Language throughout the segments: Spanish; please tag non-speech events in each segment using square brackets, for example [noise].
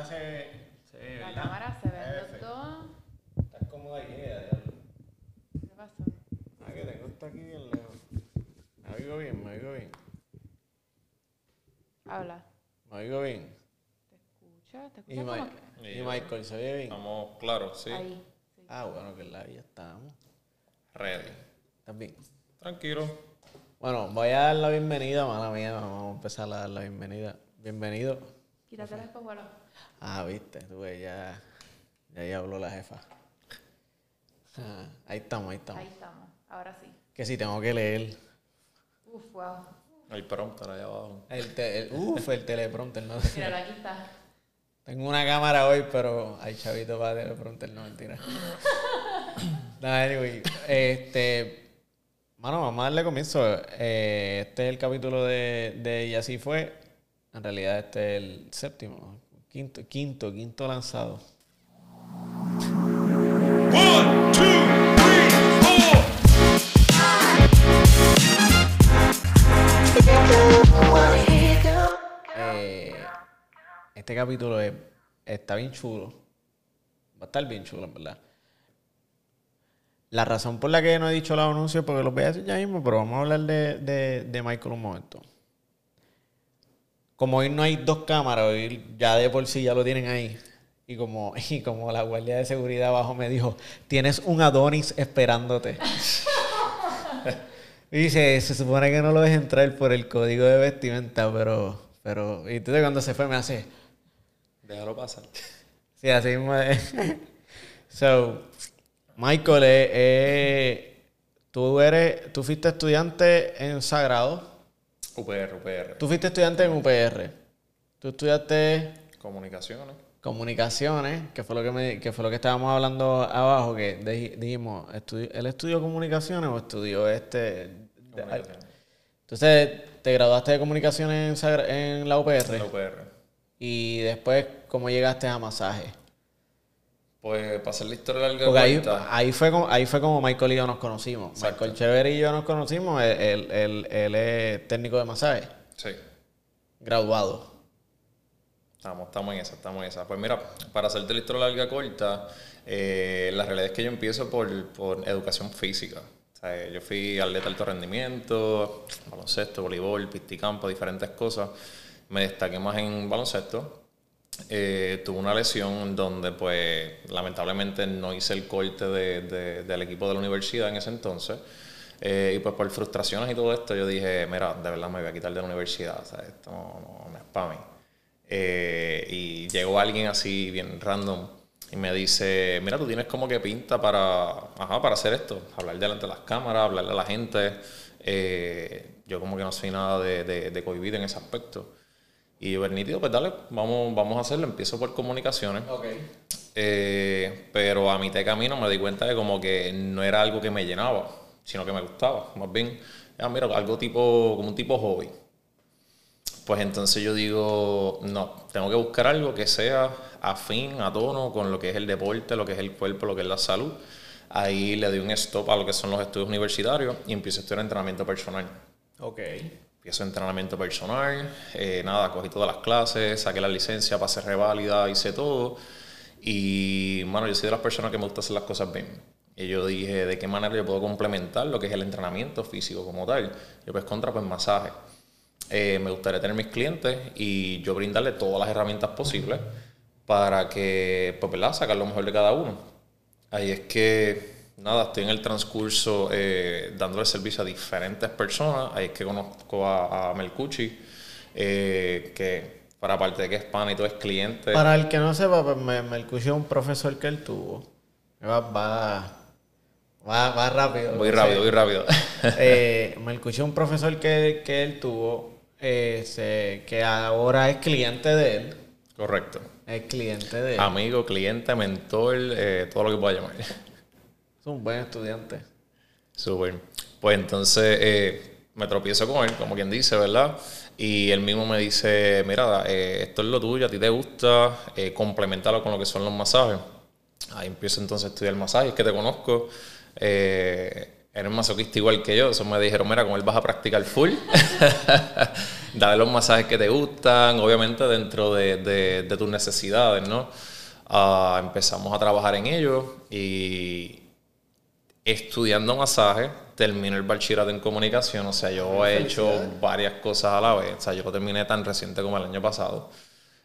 cámara se. se La ¿verdad? cámara se ven los dos. Estás cómoda diablo. ¿Qué pasó? Ah, que tengo esto aquí bien lejos. Me oigo bien, me oigo bien. Habla. Me oigo bien. ¿Te escucha? ¿Te Y, escucha Ma- como que- y Michael, ¿se oye bien? Estamos claros, sí. Ahí. sí. Ah, bueno, que la ya estamos. Ready. ¿Estás bien? Tranquilo. Bueno, voy a dar la bienvenida, mala mía, vamos a empezar a dar la bienvenida. Bienvenido. Quítate la espejuelos. Ah, viste, tú ves, ya, ya, ya habló la jefa. Ah, ahí estamos, ahí estamos. Ahí estamos. Ahora sí. Que si tengo que leer. Uf, wow. El prompter allá abajo. El, te- el- uf, el teleprompter, no Míralo, aquí está. Tengo una cámara hoy, pero hay chavito para teleprompter, no mentira. [coughs] Nada, anyway, este, mano, vamos a darle comienzo. Eh, este es el capítulo de, de Y así fue. En realidad este es el séptimo, quinto, quinto, quinto lanzado. One, two, three, four. Eh, este capítulo es- está bien chulo. Va a estar bien chulo, en verdad. La razón por la que no he dicho los anuncios, porque los voy a decir ya mismo, pero vamos a hablar de, de, de Michael un momento. Como hoy no hay dos cámaras, hoy ya de por sí ya lo tienen ahí. Y como, [laughs] y como la guardia de seguridad abajo me dijo, tienes un Adonis esperándote. [laughs] Y dice, se supone que no lo dejes entrar por el código de vestimenta, pero, pero, y entonces cuando se fue me hace, Déjalo pasar. [laughs] sí, así mismo. So, Michael, eh, eh, tú eres, tú fuiste estudiante en Sagrado, UPR, UPR. tú fuiste estudiante en UPR, tú estudiaste Comunicaciones. comunicaciones, que fue lo que me, que fue lo que estábamos hablando abajo, que di- dijimos, estudió, ¿él estudió comunicaciones o estudió este? Comunicaciones. Entonces, te graduaste de comunicaciones en, en la UPR La UPR. y después, ¿cómo llegaste a masaje? Pues, para hacer la historia larga Porque ahí, corta, ahí, fue como, ahí fue como Michael y yo nos conocimos. Exacto. Michael Chever y yo nos conocimos, él, él- él- él es técnico de masaje, Sí. graduado. Estamos, estamos en esa, estamos en esa. Pues mira, para hacerte la historia larga corta, eh, la realidad es que yo empiezo por, por educación física. O sea, yo fui atleta de alto rendimiento, baloncesto, voleibol, pisticampo, diferentes cosas. Me destaqué más en baloncesto. Eh, tuve una lesión donde, pues, lamentablemente no hice el corte de- de- del equipo de la universidad en ese entonces. Eh, y pues por frustraciones y todo esto, yo dije, mira, de verdad me voy a quitar de la universidad, o sea, esto no, no- no es para mí. Eh, y llegó alguien así, bien random, y me dice, mira, tú tienes como que pinta para, para hacer esto, hablar delante de las cámaras, hablarle a la gente. Yo como que no soy nada de, de, de cohibido en ese aspecto. Y yo, pues nítido, pues dale, vamos, vamos a hacerlo. Empiezo por comunicaciones. Eh, pero a mitad de camino me di cuenta de como que no era algo que me llenaba, sino que me gustaba. Más bien, ah, mira, algo tipo, como un tipo hobby. Pues entonces yo digo, no, tengo que buscar algo que sea afín, a tono con lo que es el deporte, lo que es el cuerpo, lo que es la salud. Ahí le doy un stop a lo que son los estudios universitarios y empiezo a estudiar entrenamiento personal. Ok. Empiezo entrenamiento personal, eh, nada, cogí todas las clases, saqué la licencia, pasé reválida, hice todo. Y, mano, yo soy de las personas que me gusta hacer las cosas bien. Y yo dije, ¿de qué manera yo puedo complementar lo que es el entrenamiento físico como tal? Yo pues contra, pues masaje. Eh, me gustaría tener mis clientes y yo brindarle todas las herramientas posibles para que, pues, ¿verdad? Sacar lo mejor de cada uno. Ahí es que, nada, estoy en el transcurso eh, dándole servicio a diferentes personas. Ahí es que conozco a, a Melcucci, eh, que para parte de que es pana y todo es cliente. Para el que no sepa, pues me, me escuché un profesor que él tuvo. Va, va, va, va rápido. Voy o rápido, voy rápido. [laughs] eh, me escuché un profesor que, que él tuvo, se- que ahora es cliente de él. Correcto. Es cliente de él. Amigo, cliente, mentor, eh, todo lo que pueda llamar. Un buen estudiante. Súper. Pues entonces eh, me tropiezo con él, como quien dice, ¿verdad? Y él mismo me dice, mira, eh, esto es lo tuyo, a ti te gusta, eh, complementalo con lo que son los masajes. Ahí empiezo entonces a estudiar masaje, es que te conozco. Eh, eres masoquista igual que yo, eso me dijeron, mira, con él vas a practicar full. [laughs] Dale los masajes que te gustan, obviamente dentro de, de- de tus necesidades, ¿no? Ah, empezamos a trabajar en ello y estudiando masaje, terminé el bachillerato en comunicación, o sea, yo he hecho varias cosas a la vez, o sea, yo lo terminé tan reciente como el año pasado,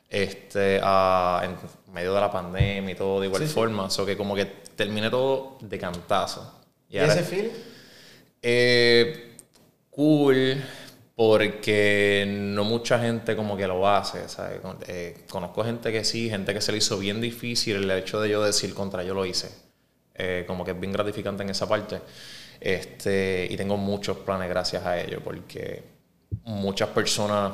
este, en medio de la pandemia y todo de igual forma, o sea, que como que terminé todo de cantazo. ¿Y ahora- ese feel? eh, cool, porque no mucha gente como que lo hace, ¿sabes? Eh, conozco gente que sí, gente que se le hizo bien difícil el hecho de yo decir contra yo lo hice. Eh, como que es bien gratificante en esa parte. Este, y tengo muchos planes gracias a ello, porque muchas personas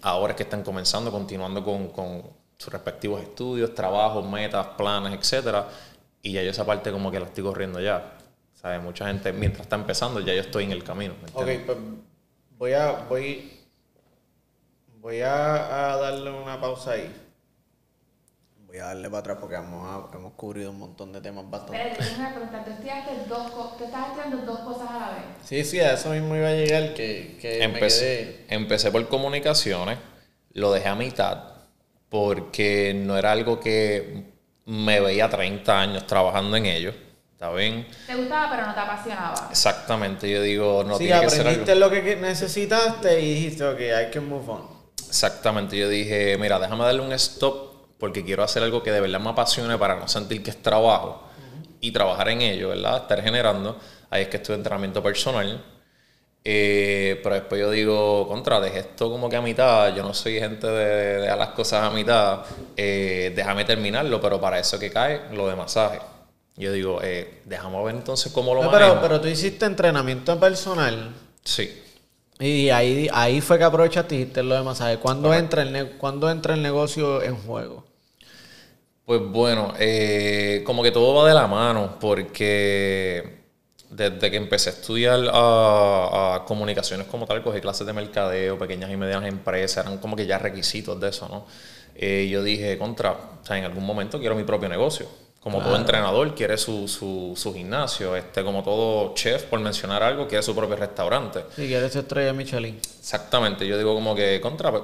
ahora que están comenzando, continuando con, con sus respectivos estudios, trabajos, metas, planes, etcétera, y ya yo esa parte como que la estoy corriendo ya. ¿Sabes? Mucha gente, mientras está empezando, ya yo estoy en el camino. ¿me Ok, pues voy a, voy, voy a, a darle una pausa ahí. Voy a darle para atrás porque hemos, hemos cubrido un montón de temas bastante. Espérate, tengo una pregunta. Tú estudiaste dos cosas, tú estás estudiando dos cosas a la vez. Sí, sí, a eso mismo iba a llegar que, que me Empecé, quedé. empecé por comunicaciones, lo dejé a mitad porque no era algo que me veía 30 años trabajando en ello. ¿Está bien? Te gustaba, pero no te apasionaba. Exactamente, yo digo, no sí, tiene que ser algo. aprendiste lo que que necesitaste y dijiste, ok, hay que move on. Exactamente, yo dije, mira, déjame darle un stop porque quiero hacer algo que de verdad me apasione para no sentir que es trabajo y trabajar en ello, ¿verdad? Estar generando. Ahí es que estoy entrenamiento personal. Eh, pero después yo digo, contra, dejé esto como que a mitad. Yo no soy gente de, de dejar las cosas a mitad. Eh, déjame terminarlo, pero para eso que cae lo de masaje. Yo digo, eh, déjame ver entonces cómo lo No, manejo. pero, pero tú hiciste entrenamiento personal Sí. y ahí, ahí fue que aprovechaste y hiciste lo de masaje. ¿Cuándo entra, el ¿Cuándo entra el negocio en juego? Pues bueno, eh, como que todo va de la mano, porque desde que empecé a estudiar a, a comunicaciones como tal, cogí clases de mercadeo, pequeñas y medianas empresas, eran como que ya requisitos de eso, ¿no? Eh, yo dije, contra, o sea, en algún momento quiero mi propio negocio. Como todo entrenador quiere su, su, su gimnasio, este, como todo chef, por mencionar algo, quiere su propio restaurante. Si quieres ser estrella Michelin. Exactamente, yo digo como que contra, pues,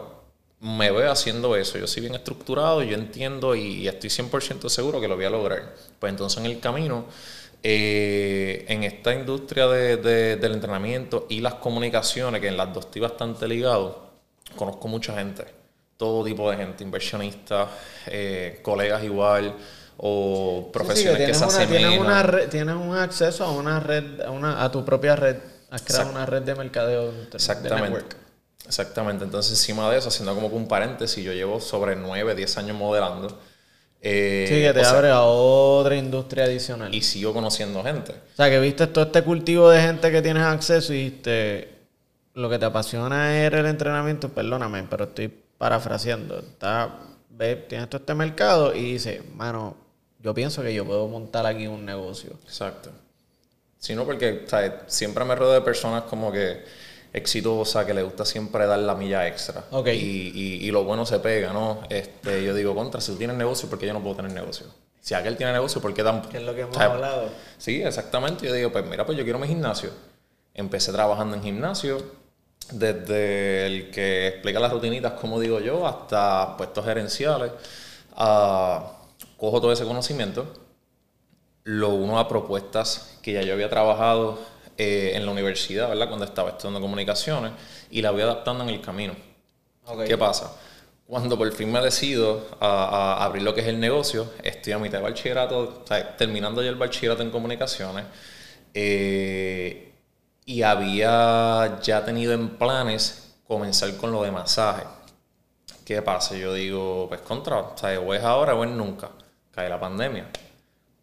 me veo haciendo eso, yo soy bien estructurado, yo entiendo y, estoy 100% seguro que lo voy a lograr. Pues entonces en el camino, eh, en esta industria de- de- del entrenamiento y las comunicaciones, que en las dos estoy bastante ligado, conozco mucha gente, todo tipo de gente, inversionistas, eh, colegas igual, o profesiones que, se asemejan. tienes, una red- tienes un acceso a una red, a, una, a tu propia red. Has creado una red de mercadeo. de Exactamente. network. Exactamente. Entonces, encima de eso, haciendo como que un paréntesis, yo llevo sobre 9, 10 años modelando. Eh, Sí, que te o sea, abre a otra industria adicional. Y sigo conociendo gente. O sea, que viste todo este cultivo de gente que tienes acceso y dijiste, lo que te apasiona es el entrenamiento, perdóname, pero estoy parafraseando. Está, ve, tienes todo este mercado y dices, mano, yo pienso que yo puedo montar aquí un negocio. Exacto. Sí, no, porque ¿sabes? siempre me rodeo de personas como que exitosas, que les gusta siempre dar la milla extra. Ok. Y, y, y lo bueno se pega, ¿no? Este, yo digo, contra, si tú tienes negocio, ¿por qué yo no puedo tener negocio? Si aquel tiene negocio, ¿por qué. Que es lo que hemos o sea, hablado. Sí, exactamente. Yo digo, pues mira, pues yo quiero mi gimnasio. Empecé trabajando en gimnasio, desde el que explica las rutinitas, como digo yo, hasta puestos gerenciales. Ah, cojo todo ese conocimiento, lo uno a propuestas que ya yo había trabajado eh, en la universidad, ¿verdad? Cuando estaba estudiando comunicaciones, y la voy adaptando en el camino. Ok. ¿Qué pasa? Cuando por fin me decido a, a abrir lo que es el negocio, estoy a mitad de bachillerato, o sea, terminando ya el bachillerato en comunicaciones, eh, y había ya tenido en planes comenzar con lo de masaje. ¿Qué pasa? Yo digo, pues contra, o sea, o es ahora o es nunca. Cae la pandemia.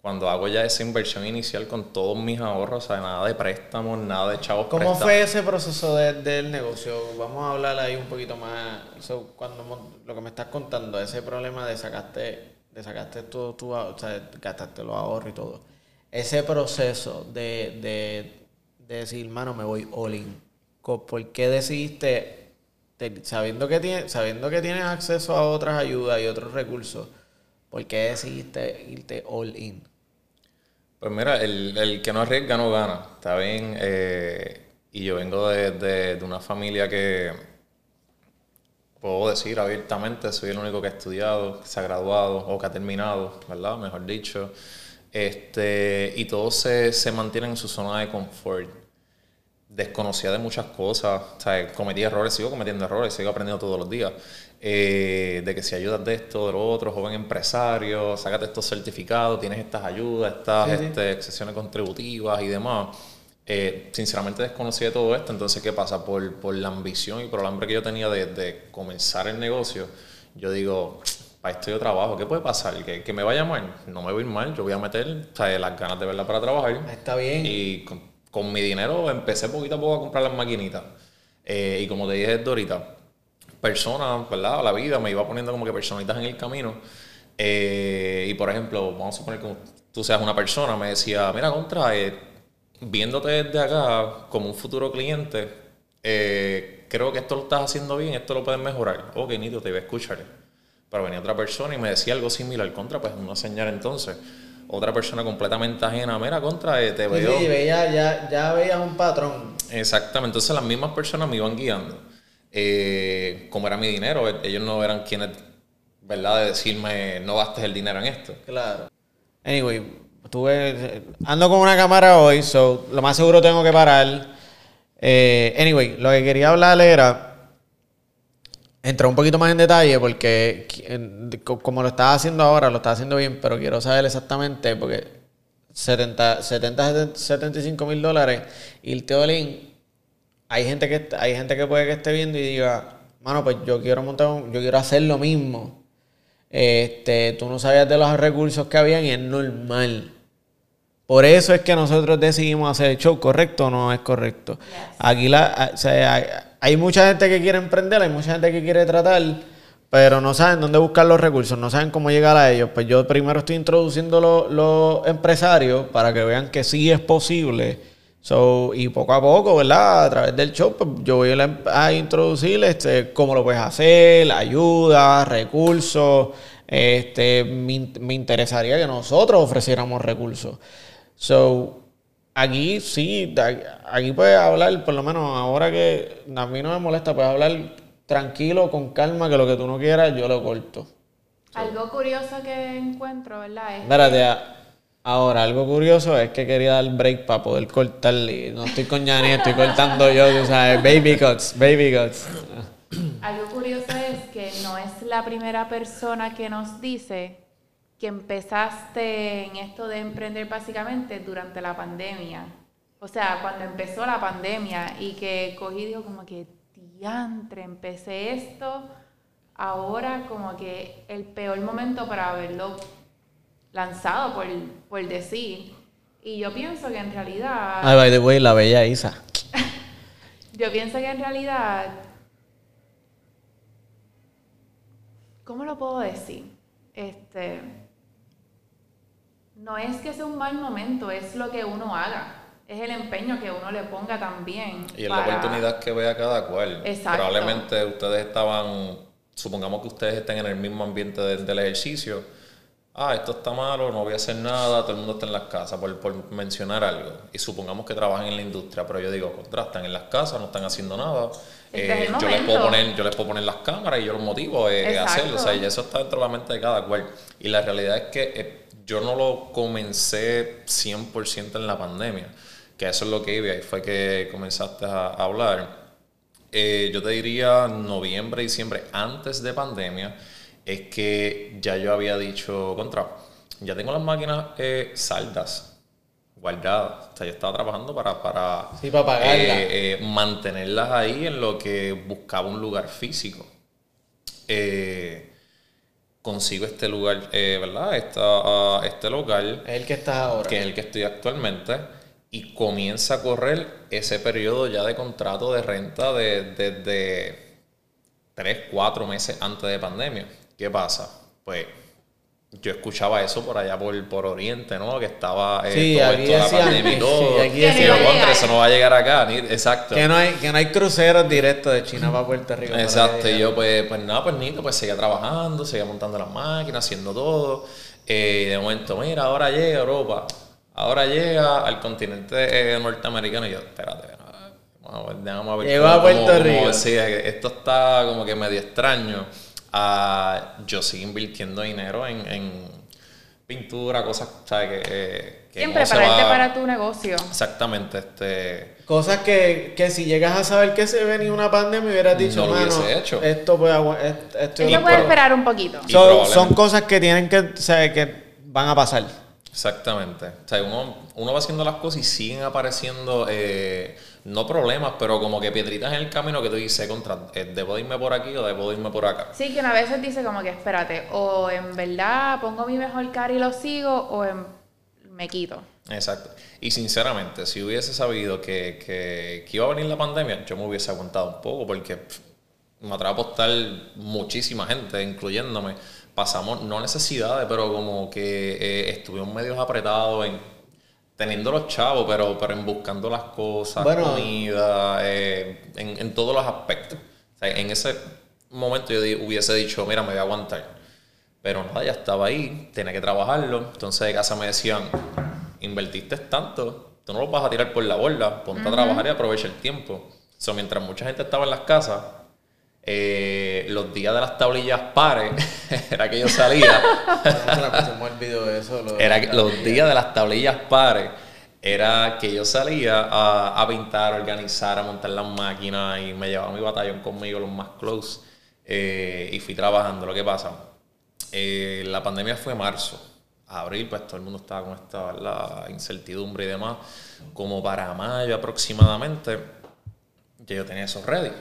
Cuando hago ya esa inversión inicial con todos mis ahorros, o sea, nada de préstamos, nada de chavos ¿Cómo fue ese proceso de- del negocio? Vamos a hablar ahí un poquito más. So, cuando lo que me estás contando, ese problema de sacaste, de sacaste todo tu, o sea, gastaste los ahorros y todo. Ese proceso de, de, de decir, mano, me voy all in. ¿Por qué decidiste, te- sabiendo que tienes, sabiendo que tienes acceso a otras ayudas y otros recursos, por qué decidiste irte all in? Pues mira, el, el que no arriesga no gana, ¿está bien? Eh, y yo vengo de, de- de una familia que, puedo decir abiertamente, soy el único que ha estudiado, que se ha graduado o que ha terminado, ¿verdad? Mejor dicho. Este, y todos se, se mantienen en su zona de confort. Desconocía de muchas cosas, o sea, cometí errores, sigo cometiendo errores, sigo aprendiendo todos los días. Eh, de que si ayudas de esto, de lo otro, joven empresario, sácate estos certificados, tienes estas ayudas, estas Sí, sí. este, excepciones contributivas y demás. Eh, sinceramente desconocí de todo esto, entonces ¿qué pasa? Por, por la ambición y por el hambre que yo tenía de, de comenzar el negocio, yo digo, para esto yo trabajo, ¿qué puede pasar? ¿Que, que me vaya mal? No me voy a ir mal, yo voy a meter o sea, las ganas de verdad para trabajar. Está bien. Y con, con mi dinero empecé poquito a poco a comprar las maquinitas. Eh, y como te dije ahorita, personas, ¿verdad? La vida me iba poniendo como que personitas en el camino. Eh, y por ejemplo, vamos a suponer que tú seas una persona, me decía, mira, contra, eh, viéndote desde acá como un futuro cliente, eh, creo que esto lo estás haciendo bien, esto lo puedes mejorar. Ok, Nito, te iba a escuchar. Pero venía otra persona y me decía algo similar contra, pues una señal entonces. Otra persona completamente ajena, mira, contra, eh, te Sí, veo. sí, veía, ya, ya veías un patrón. Exactamente, entonces las mismas personas me iban guiando. Eh, como era mi dinero, e- ellos no eran quienes, ¿verdad?, de decirme, no gastes el dinero en esto. Claro. Anyway, tuve, ando con una cámara hoy, so lo más seguro tengo que parar. Eh, anyway, lo que quería hablar era entrar un poquito más en detalle porque como lo estás haciendo ahora, lo estás haciendo bien, pero quiero saber exactamente porque 70, 70 75 mil dólares y el hay gente que hay gente que puede que esté viendo y diga, mano, pues yo quiero montar, un- yo quiero hacer lo mismo. Este, tú no sabías de los recursos que habían y es normal. Por eso es que nosotros decidimos hacer el show, ¿correcto o no es correcto? Aquí la, a- o sea, hay, mucha gente que quiere emprender, hay mucha gente que quiere tratar, pero no saben dónde buscar los recursos, no saben cómo llegar a ellos. Pues yo primero estoy introduciendo lo- los empresarios para que vean que sí es posible. So, y poco a poco, ¿verdad? A través del show, pues, yo voy a, a introducir este, cómo lo puedes hacer, ayuda, recursos. Este, me interesaría que nosotros ofreciéramos recursos. So, aquí sí, aquí puedes hablar, por lo menos ahora que a mí no me molesta, puedes hablar tranquilo, con calma, que lo que tú no quieras, yo lo corto. Algo curioso que encuentro, ¿verdad? Es Espérate, a- ahora, algo curioso es que quería dar break para poder cortarle. No estoy con Yani, estoy cortando yo, tú sabes, baby cuts, baby cuts. Algo curioso es que no es la primera persona que nos dice que empezaste en esto de emprender básicamente durante la pandemia. O sea, cuando empezó la pandemia y que cogí y dijo como que diantre, empecé esto, ahora como que el peor momento para haberlo lanzado, por, por decir. Y yo pienso que en realidad... Ay, by the way, la bella Isa. [laughs] Yo pienso que en realidad, ¿cómo lo puedo decir? Este, no es que sea un mal momento, es lo que uno haga, es el empeño que uno le ponga también. Y es la oportunidad que vea cada cual. Exacto. Probablemente ustedes estaban, supongamos que ustedes estén en el mismo ambiente de- del ejercicio. Ah, esto está malo, no voy a hacer nada, todo el mundo está en las casas, por, por mencionar algo. Y supongamos que trabajan en la industria, pero yo digo, contra, están en las casas, no están haciendo nada. Este es el yo, les puedo poner, yo les puedo poner las cámaras y yo los motivo eh, a hacerlo. O sea, y eso está dentro de la mente de cada cual. Y la realidad es que eh, yo no lo comencé 100% en la pandemia, que eso es lo que iba, y fue que comenzaste a, hablar. Eh, yo te diría noviembre, diciembre, antes de pandemia, es que ya yo había dicho, contra, ya tengo las máquinas eh, saldas, guardadas. O sea, yo estaba trabajando para, para Sí, para eh, eh, mantenerlas ahí en lo que buscaba un lugar físico. Eh, consigo este lugar, eh, ¿verdad? Esta, ah, este local Es el que estás ahora. que es el que estoy actualmente, y comienza a correr ese periodo ya de contrato de renta de, desde 3, 4 meses antes de pandemia. ¿Qué pasa? Pues yo escuchaba eso por allá por, por Oriente, ¿no? Que estaba eh, Sí, todo aquí esto de la pandemia y sí, todo. aquí Que no contra, eso no va a llegar acá. ni- exacto. Que no hay, que no hay cruceros directos de China para Puerto Rico. Exacto, y yo pues, pues nada, pues Nito, pues seguía trabajando, seguía montando las máquinas, haciendo todo. Eh, y de momento, mira, ahora llega a Europa, ahora llega al continente eh, norteamericano. Y yo, espérate, no, vamos a ver déjame ver Llegó cómo- a Puerto cómo- cómo Rico. decía que esto está como que medio extraño. Yo sigo invirtiendo dinero en, en pintura, cosas, ¿sabes? Que, eh, que no prepararte va- para tu negocio. Exactamente, este... Cosas que, que si llegas a saber que se venía una pandemia, hubieras dicho, No lo mano, hecho. esto puede est- esto puede pro- esperar un poquito. Y son, cosas que tienen que, o sea, que van a pasar. Exactamente. O sea, uno, uno va haciendo las cosas y siguen apareciendo, eh, no problemas, pero como que piedritas en el camino que tú dices, contra, eh, ¿debo de irme por aquí o debo de irme por acá? Sí, que una vez dice como que espérate, o en verdad pongo mi mejor cara y lo sigo, o en me quito. Exacto. Y sinceramente, si hubiese sabido que, que, que iba a venir la pandemia, yo me hubiese aguantado un poco porque pff, me atrevo a apostar muchísima gente, incluyéndome. Pasamos, no necesidades, pero como que eh, estuvimos medios apretados en teniendo los chavos, pero, pero en buscando las cosas, Bueno. comida, eh, en, en todos los aspectos. O sea, en ese momento yo di- hubiese dicho, mira, me voy a aguantar. Pero nada, ya estaba ahí, tenía que trabajarlo. Entonces de casa me decían, invertiste tanto, tú no lo vas a tirar por la borda, ponte a trabajar y aprovecha el tiempo. So, mientras mucha gente estaba en las casas, eh, los días de las tablillas pares, [laughs] era que yo salía, era que los días de las tablillas pares, era que yo salía a, pintar, a organizar, a montar las máquinas y me llevaba mi batallón conmigo, los más close, eh, y fui trabajando. Lo que pasa, eh, la pandemia fue marzo. Abril, pues todo el mundo estaba con esta incertidumbre y demás. Como para mayo aproximadamente, ya yo tenía eso ready.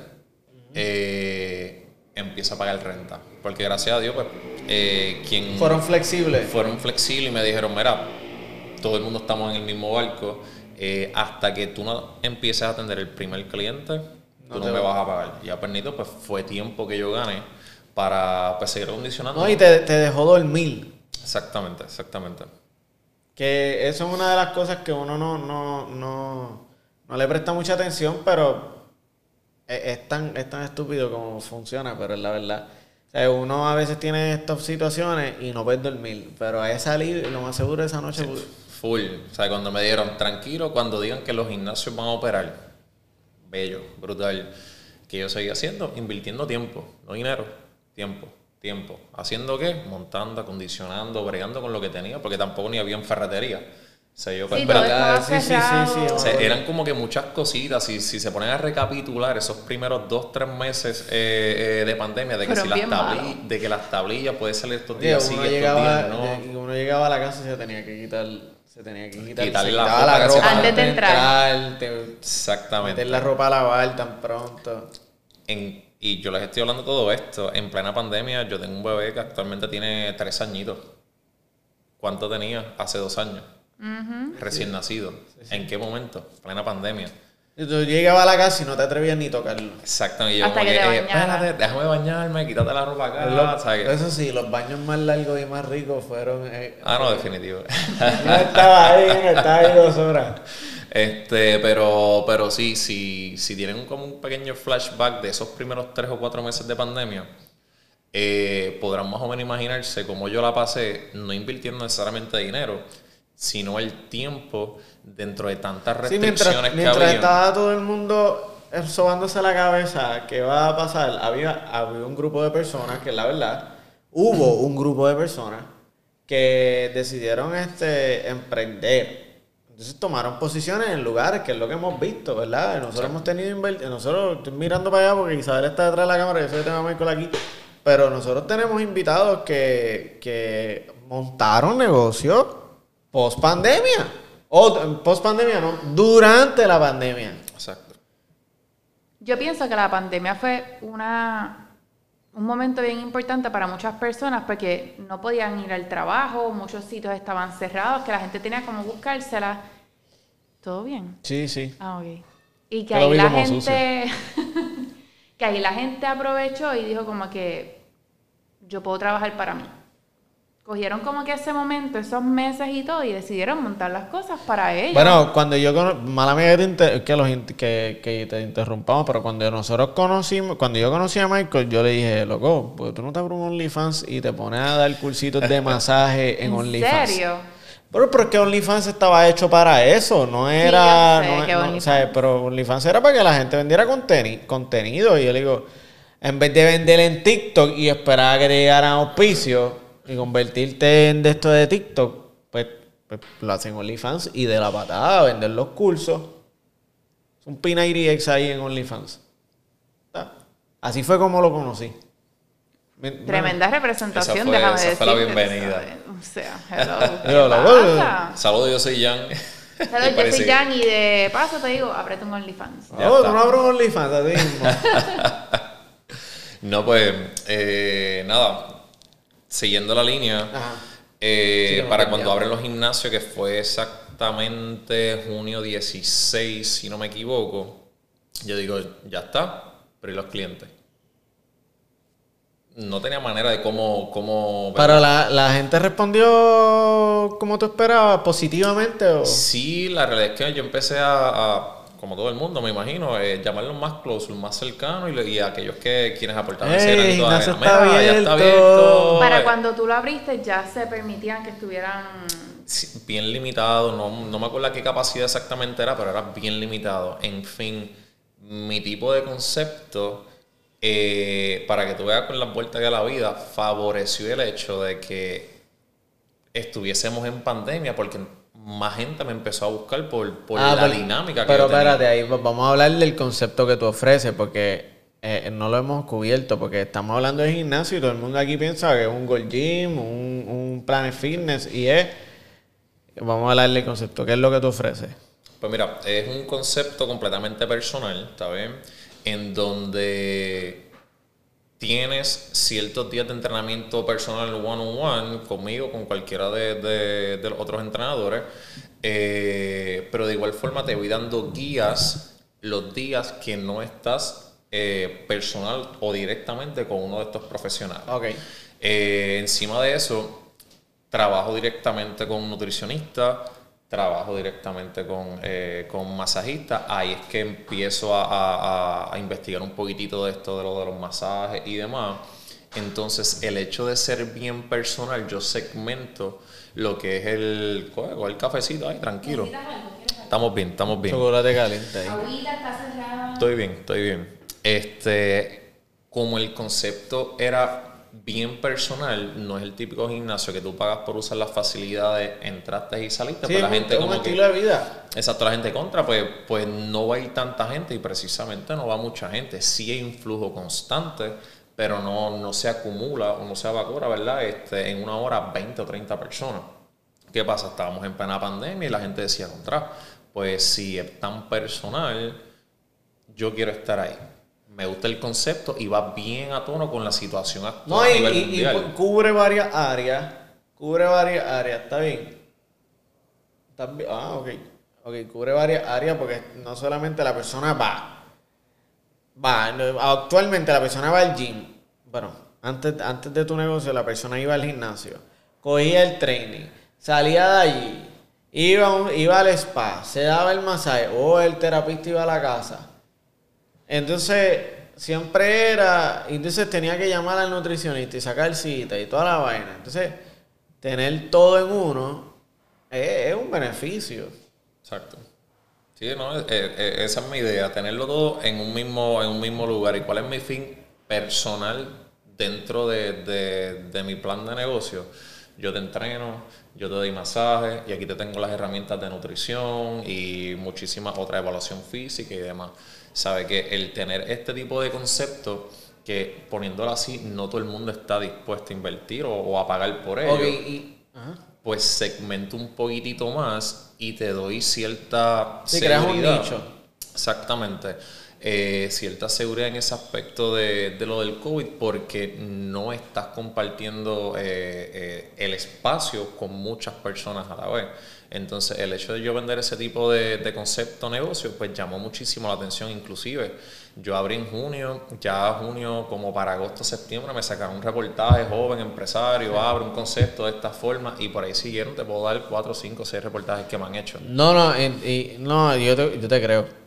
Eh, empiezo a pagar renta. Porque gracias a Dios, pues, eh, quien Fueron flexibles. fueron flexibles y me dijeron, mira, todo el mundo estamos en el mismo barco, eh, hasta que tú no empieces a atender el primer cliente, tú no, me va- vas a pagar. Ya permito, pues fue tiempo que yo gané para pues, seguir acondicionando. No, y te, te dejó dormir. Exactamente, exactamente. Que eso es una de las cosas que uno no, no, no, no le presta mucha atención, pero es, tan, es tan estúpido como funciona, pero es la verdad. O sea, uno a veces tiene estas situaciones y no puede dormir, pero a salir, lo más seguro esa noche... pues, Full. O sea, cuando me dieron, tranquilo, cuando digan que los gimnasios van a operar, bello, brutal. Que yo seguía haciendo, invirtiendo tiempo, no dinero, tiempo, tiempo. ¿Haciendo qué? Montando, acondicionando, bregando con lo que tenía, porque tampoco ni había en ferretería. O sea, yo, Sí, todo espérate, estaba sí, sí, sí, cerrado. sí, o sea, eran como que muchas cositas. Si, si se ponen a recapitular esos primeros dos, tres meses eh, eh, de pandemia, de que, si las bien tabli- malos. de que las tablillas puede salir estos días sí, uno, estos llegaba, días no. uno llegaba a la casa y se tenía que quitar, se tenía que quitar, Quitarle se la ropa la se ropa Antes de entrar. te- Exactamente. meter la ropa a lavar tan pronto. En- y yo les estoy hablando todo esto. En plena pandemia, yo tengo un bebé que actualmente tiene tres añitos. ¿Cuánto tenía? Hace dos años. Recién nacido. ¿En qué momento? Plena pandemia. Y tú llegabas a la casa y no te atrevías ni tocarlo. Exactamente. Y yo Hasta como que te eh, espérate, déjame bañarme, quítate la ropa acá. Lo- ¿sabes? Eso sí, los baños más largos y más ricos fueron... eh, Ah, no, definitivo. [laughs] Yo estaba ahí, estaba ahí dos horas. Este, pero, pero sí, si, si tienen como un pequeño flashback de esos primeros tres o cuatro meses de pandemia, eh, podrán más o menos imaginarse cómo yo la pasé, no invirtiendo necesariamente dinero, sino el tiempo dentro de tantas Sí, restricciones mientras, que mientras estaba todo el mundo sobándose la cabeza, ¿qué va a pasar? Había, había un grupo de personas que, la verdad, hubo un grupo de personas que decidieron este, emprender. Entonces tomaron posiciones en lugares, que es lo que hemos visto, ¿verdad? Nosotros hemos tenido nosotros estoy mirando para allá porque Isabel está detrás de la cámara, yo soy tengo a Michael aquí, pero nosotros tenemos invitados que, que montaron negocios post pandemia. O post pandemia, no, durante la pandemia. Exacto. Yo pienso que la pandemia fue una, un momento bien importante para muchas personas porque no podían ir al trabajo, muchos sitios estaban cerrados, que la gente tenía como buscársela. ¿Todo bien? Sí, sí. Ah, ok. Y que ahí la gente, [laughs] que ahí la gente aprovechó y dijo como que yo puedo trabajar para mí. Cogieron como que ese momento, esos meses y todo, y decidieron montar las cosas para ellos. Bueno, cuando yo cono- mala mía que te, inter- que, los que, que te interrumpamos, pero cuando nosotros conocimos, cuando yo conocí a Michael, yo le dije, loco, porque tú no te abres un OnlyFans y te pones a dar cursitos de [laughs] masaje en, ¿En OnlyFans. serio? Pero porque OnlyFans estaba hecho para eso, no era... yo sé no- que no- OnlyFans- o sea, pero OnlyFans era para que la gente vendiera conteni- contenido. Y yo le digo, en vez de vender en TikTok y esperar a que te llegaran auspicios y convertirte en de esto de TikTok, pues, pues lo hacen OnlyFans y de la patada vender los cursos. Un Pina IRX ahí en OnlyFans. Ta. Así fue como lo conocí. Tremenda representación, Esa fue- déjame fue la bienvenida. O sea, hello. [laughs] Saludos, yo soy Jan. Hello, Y [laughs] yo soy Jan y de paso te digo, aprieta un OnlyFans. Oh, está. tú no abres OnlyFans a ti mismo. [laughs] No, pues, eh, nada, siguiendo la línea, eh, Sí, para cuando abren los gimnasios, que fue exactamente junio 16, si no me equivoco, yo digo, ya está, pero ¿y los clientes? No tenía manera de cómo... cómo Pero la, la gente respondió como tú esperabas, positivamente o... Sí, la realidad es que yo empecé a, a, como todo el mundo, me imagino, eh, llamar los más close, los más cercanos y, aquellos que quienes aportaban ese ¡Ey, granito de gimnasio arena. está Mira, ya está abierto! Para cuando tú lo abriste ya se permitían que estuvieran... sí, bien limitado, no, no me acuerdo qué capacidad exactamente era, pero era bien limitado. En fin, mi tipo de concepto, eh, para que tú veas con las vueltas de la vida, favoreció el hecho de que estuviésemos en pandemia porque más gente me empezó a buscar por, por Ah, la pero- dinámica que Pero yo tenía. espérate, ahí va- vamos a hablar del concepto que tú ofreces, porque eh, no lo hemos cubierto, porque estamos hablando de gimnasio y todo el mundo aquí piensa que es un Gold Gym, un, un Planet Fitness, y es... Vamos a hablar del concepto, ¿qué es lo que tú ofreces? Pues mira, es un concepto completamente personal, ¿está bien? En donde tienes ciertos días de entrenamiento personal one-on-one conmigo, con cualquiera de, de- de los otros entrenadores, eh, pero de igual forma te voy dando guías los días que no estás eh, personal o directamente con uno de estos profesionales. Ok. Eh, encima de eso, trabajo directamente con un nutricionista, trabajo directamente con, eh, con masajista. Ahí es que empiezo a, a- a- investigar un poquitito de esto, de lo de los masajes y demás. Entonces, el hecho de ser bien personal, yo segmento lo que es el, el cafecito ahí, tranquilo. Estamos bien, estamos bien. Chocolate caliente ahí. Agüita está cerrada. Estoy bien, estoy bien. Este, como el concepto era bien personal, no es el típico gimnasio que tú pagas por usar las facilidades, entraste y saliste, Sí, pues la es gente un, un como que... estilo de vida. Exacto, la gente contra, pues, pues no va a ir tanta gente y precisamente no va mucha gente. Sí hay un flujo constante, pero no, no se acumula o no se evacora, ¿verdad? Este, en una hora 20 o 30 personas. ¿Qué pasa? Estábamos en plena pandemia y la gente decía contra. Pues si es tan personal, yo quiero estar ahí. Me gusta el concepto y va bien a tono con la situación actual No, a y, nivel y- mundial. cubre varias áreas. Cubre varias áreas, está bien. Está bien. Ah, ok. Ok, cubre varias áreas porque no solamente la persona va. Va. Actualmente la persona va al gym. Bueno, antes, antes de tu negocio la persona iba al gimnasio. Cogía el training. Salía de allí. Iba, iba al spa. Se daba el masaje. O el terapista iba a la casa. Entonces, siempre era, entonces tenía que llamar al nutricionista y sacar cita y toda la vaina. Entonces, tener todo en uno es, es un beneficio. Exacto. Sí, no, eh, esa es mi idea, tenerlo todo en un mismo, en un mismo lugar. ¿Y cuál es mi fin personal dentro de, de- de mi plan de negocio? Yo te entreno, yo te doy masaje y aquí te tengo las herramientas de nutrición y muchísimas otras evaluación física y demás. Sabe que el tener este tipo de conceptos que poniéndolo así, no todo el mundo está dispuesto a invertir o, o a pagar por ello Ok, y, ajá. pues segmento un poquitito más y te doy cierta Sí, creas un seguridad. nicho. Exactamente. Eh, cierta seguridad en ese aspecto de, de lo del COVID porque no estás compartiendo eh, eh, el espacio con muchas personas a la vez. Entonces, el hecho de yo vender ese tipo de, de concepto negocio, pues llamó muchísimo la atención. Inclusive, yo abrí en junio, ya junio, como para agosto, septiembre, me sacaron un reportaje, joven, empresario, abre un concepto de esta forma, y por ahí siguieron, te puedo dar cuatro, cinco, seis reportajes que me han hecho. No, no, y, y- no yo, te, yo te creo.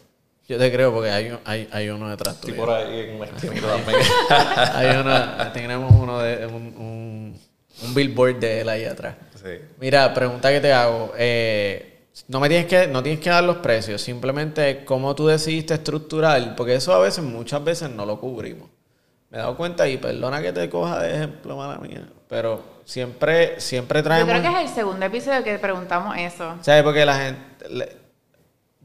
Yo te creo porque hay, un- hay, hay uno detrás Estoy tuyo. por ahí en un esquema también. [laughs] Hay uno, tenemos uno de un, un- un billboard de él ahí atrás. Sí. Mira, pregunta que te hago. eh, no me tienes que, no tienes que dar los precios, simplemente cómo tú decidiste estructurar, porque eso a veces, muchas veces no lo cubrimos. Me he dado cuenta y perdona que te coja de ejemplo, mala mía, pero siempre, siempre Yo traemos. creo que es el segundo episodio que preguntamos eso. ¿Sabes? Porque la gente,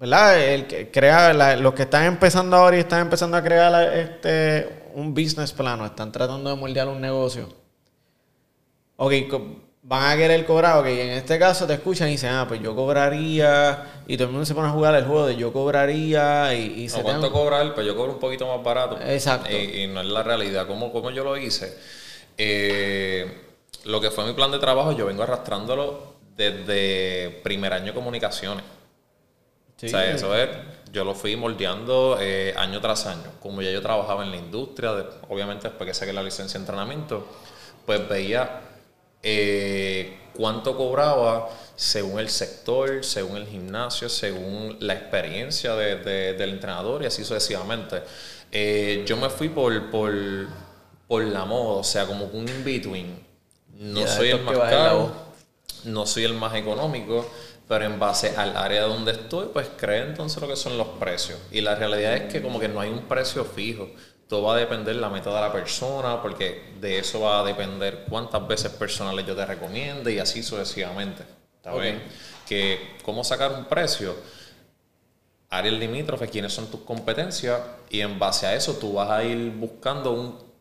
¿verdad? El crea, la- los que están empezando ahora y están empezando a crear la- este, un business plan o están tratando de moldear un negocio. Ok, van a querer cobrar, ok, en este caso te escuchan y dicen, ah, pues yo cobraría, y todo el mundo se pone a jugar el juego de yo cobraría, y, y se No, ¿Cuánto te- cobra él? Pues yo cobro un poquito más barato. Exacto. Y, y no es la realidad. ¿Cómo, cómo yo lo hice? Eh, lo que fue mi plan de trabajo, yo vengo arrastrándolo desde primer año de comunicaciones. Sí. O sea, eso es, yo lo fui moldeando eh, año tras año. Como ya yo trabajaba en la industria, de- obviamente después que saqué la licencia de entrenamiento, pues veía eh, cuánto cobraba según el sector, según el gimnasio, según la experiencia de- de- del entrenador y así sucesivamente. Eh, yo me fui por, por, por la moda, o sea, como un in-between. No soy el más caro, no soy el más económico, pero en base al área donde estoy, pues creo entonces lo que son los precios. Y la realidad es que como que no hay un precio fijo. Todo va a depender de la meta de la persona, porque de eso va a depender cuántas veces personales yo te recomiende y así sucesivamente. ¿Está bien? Que cómo sacar un precio, áreas limítrofes, quiénes son tus competencias, y en base a eso tú vas a ir buscando un,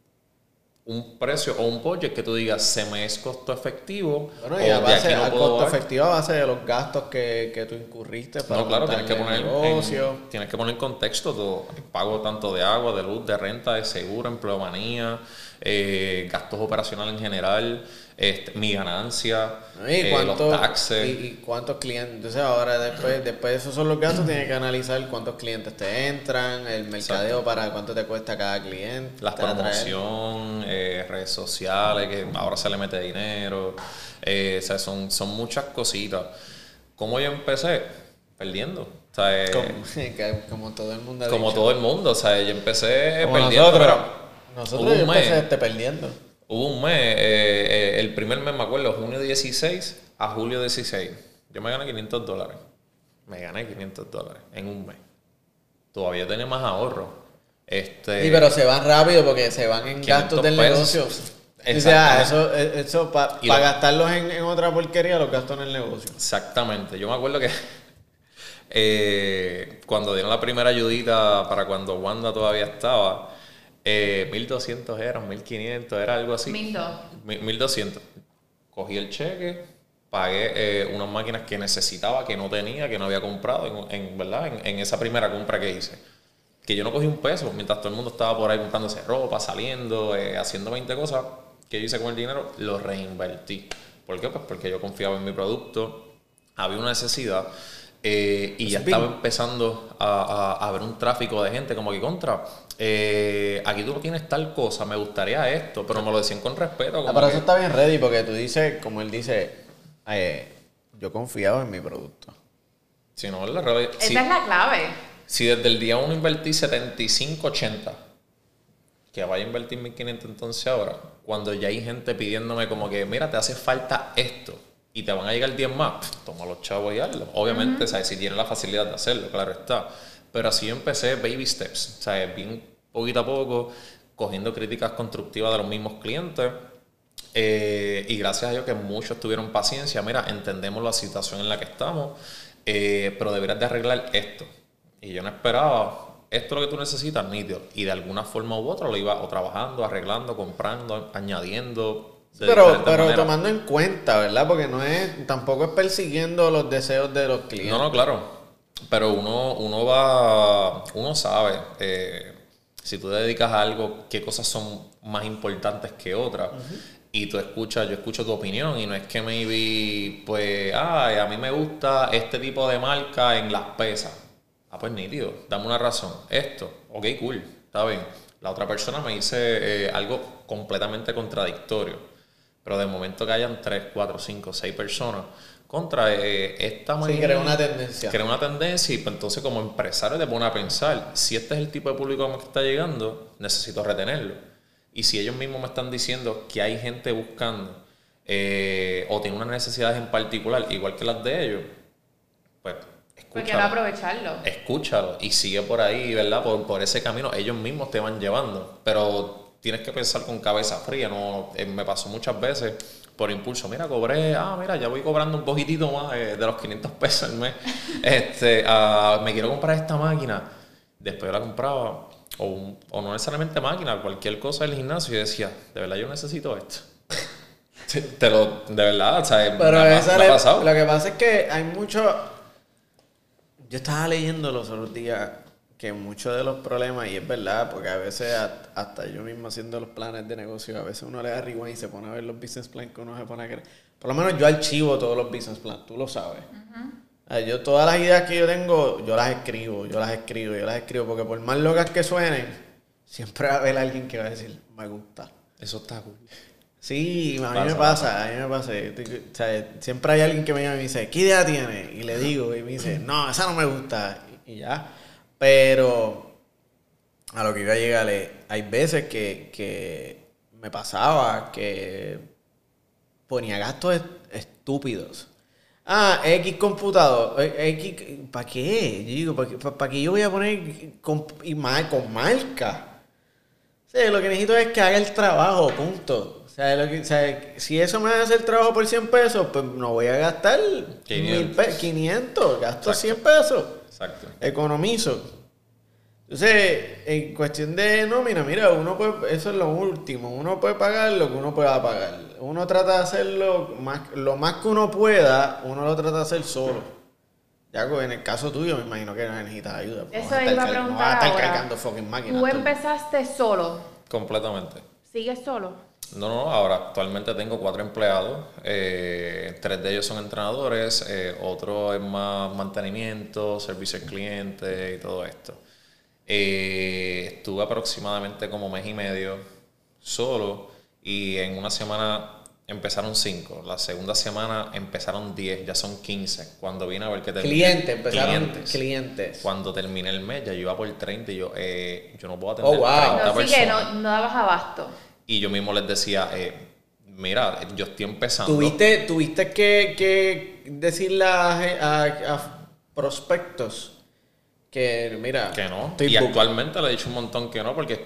un precio o un budget que tú digas, se me es costo efectivo, Bueno, o a, de base, aquí no a puedo costo efectivo a base de los gastos que, que tú incurriste para No, claro, tienes que poner el en, negocio. tienes que poner en contexto todo. El pago tanto de agua, de luz, de renta, de seguro, empleomanía, eh, gastos operacionales en general, este, mi ganancia, ¿Y, eh, cuánto- los taxes. y, y cuántos clientes? Entonces ahora después, después de esos son los gastos, tienes que analizar cuántos clientes te entran, el mercadeo para cuánto te cuesta cada cliente. la atraer. promoción, eh, redes sociales, que ahora se le mete dinero. eh, o sea, son, son muchas cositas. ¿Cómo yo empecé? Perdiendo. O sea, eh, [laughs] Como, todo el mundo ha como dicho. todo el mundo. O sea, yo empecé Como perdiendo. nosotros. pero Nosotros yo empecé este perdiendo. Hubo un mes, eh, eh, el primer mes me acuerdo, junio 16 a julio 16. Yo me gané 500 dólares. Me gané 500 dólares en un mes. Todavía tenía más ahorro. Este, Sí, pero se van rápido porque se van en 500 gastos del pesos. negocio. O sea, eso, eh, eso para gastarlos en, en otra porquería, los gasto en el negocio. Exactamente. Yo me acuerdo que [laughs] eh, cuando dieron la primera ayudita para cuando Wanda todavía estaba, eh, 1200 eran, 1500, era algo así. Mil dos. Mi- 1200. Cogí el cheque, pagué eh, unas máquinas que necesitaba, que no tenía, que no había comprado, en, en- ¿verdad? En, en esa primera compra que hice. Que yo no cogí un peso, mientras todo el mundo estaba por ahí comprándose ropa, saliendo, eh, haciendo 20 cosas, que yo hice con el dinero, lo reinvertí. ¿Por qué? Pues porque yo confiaba en mi producto, había una necesidad eh, y ya estaba empezando a, a, a ver un tráfico de gente como que contra. Eh, aquí tú no tienes tal cosa, me gustaría esto, pero me lo decían con respeto. Ah, como pero que- eso está bien ready porque tú dices, como él dice, eh, yo confiaba en mi producto. Si no, la realidad- Esa si, es la clave. si desde el día 1 invertí 75, 80, que vaya a invertir 1500 entonces ahora, cuando ya hay gente pidiéndome como que, mira, te hace falta esto y te van a llegar 10 más, toma los chavos y hazlo. Obviamente, ¿sabes? si tienes la facilidad de hacerlo, claro está. Pero así yo empecé baby steps, ¿sabes? bien poquito a poco, cogiendo críticas constructivas de los mismos clientes. Eh, y gracias a Dios que muchos tuvieron paciencia. Mira, entendemos la situación en la que estamos, eh, pero deberías de arreglar esto. Y yo no esperaba, esto es lo que tú necesitas, nítido. Y de alguna forma u otra lo iba o trabajando, arreglando, comprando, añadiendo. Pero, pero tomando en cuenta, ¿verdad? Porque no es, tampoco es persiguiendo los deseos de los clientes. No, no, claro. Pero uno, uno va, uno sabe, eh, si tú te dedicas a algo, qué cosas son más importantes que otras. Y tú escuchas, yo escucho tu opinión y no es que maybe, pues, ay, a mí me gusta este tipo de marca en las pesas. Ah, pues nítido, dame una razón. Esto, ok, cool, está bien. La otra persona me dice eh, algo completamente contradictorio. Pero de momento que hayan 3, 4, 5, 6 personas contra eh, esta Sí, manera- crea una tendencia. crea una tendencia y pues, entonces como empresario te pone a pensar, si este es el tipo de público que está llegando, necesito retenerlo. Y si ellos mismos me están diciendo que hay gente buscando eh, o tiene unas necesidades en particular, igual que las de ellos, pues ¿Por qué no escúchalo. aprovecharlo? Escúchalo y sigue por ahí, ¿verdad? Por, por ese camino, ellos mismos te van llevando. Pero tienes que pensar con cabeza fría, ¿no? Eh, me pasó muchas veces por impulso. Mira, cobré, ah, mira, ya voy cobrando un poquitito más eh, de los 500 pesos al mes. [laughs] este, ah, me quiero comprar esta máquina. Después yo la compraba, o, un- o no necesariamente máquina, cualquier cosa del gimnasio, y decía, de verdad yo necesito esto. [laughs] te, lo, de verdad, o sea, Pero me, esa me ha pasado. lo que pasa es que hay mucho. Yo estaba leyendo los otros días que muchos de los problemas, y es verdad, porque a veces a- hasta yo mismo haciendo los planes de negocio, a veces uno le da rewind y se pone a ver los business plans que uno se pone a creer. Por lo menos yo archivo todos los business plans, tú lo sabes. Ah, Yo todas las ideas que yo tengo, yo las escribo, yo las escribo, yo las escribo, porque por más locas que suenen, siempre va a haber alguien que va a decir, me gusta. Eso está cool. Sí, a mí Pasa, me pasa, a mí me pasa. O sea, siempre hay alguien que me llama y me dice, ¿qué idea tiene? Y le digo, y me dice, no, esa no me gusta. Y ya. Pero a lo que iba a llegar es, hay veces que, que me pasaba que ponía gastos est- estúpidos. Ah, X computador, eh, X, ¿para qué? Yo digo, ¿para qué, yo voy a poner con, y ma- con marca? Sí, lo que necesito es que haga el trabajo, punto. O sea, lo que- o sea, si eso me hace el trabajo por 100 pesos, pues no voy a gastar 500. 1000 pe- 500, gasto Exacto. 100 pesos, Exacto. economizo. Entonces, en cuestión de nómina, mira, uno puede, eso es lo último, uno puede pagar lo que uno pueda pagar. Uno trata de hacerlo más, lo más que uno pueda, uno lo trata de hacer solo. Ya que en el caso tuyo, me imagino que no necesitas ayuda. Eso vas estar iba a preguntar No vas a estar ahora. cargando fucking máquinas. Tú empezaste solo. Completamente. ¿Sigues solo? No, no, ahora actualmente tengo cuatro empleados, eh, tres de ellos son entrenadores, eh, otro es más mantenimiento, servicio al cliente y todo esto. Eh, estuve aproximadamente como mes y medio solo y en una semana empezaron cinco, la segunda semana empezaron 10, ya son 15. Cuando vine a ver que terminé- Clientes, empezaron clientes. clientes. Cuando terminé el mes ya yo iba por 30 y yo, eh, yo no puedo atender Oh, wow. 30 No, sí que personas. no, no dabas abasto. Y yo mismo les decía, eh, mira, yo estoy empezando. ¿Tuviste, tuviste que, que decirle a, a- a prospectos que, mira, Que no. estoy y actualmente le he dicho un montón que no, porque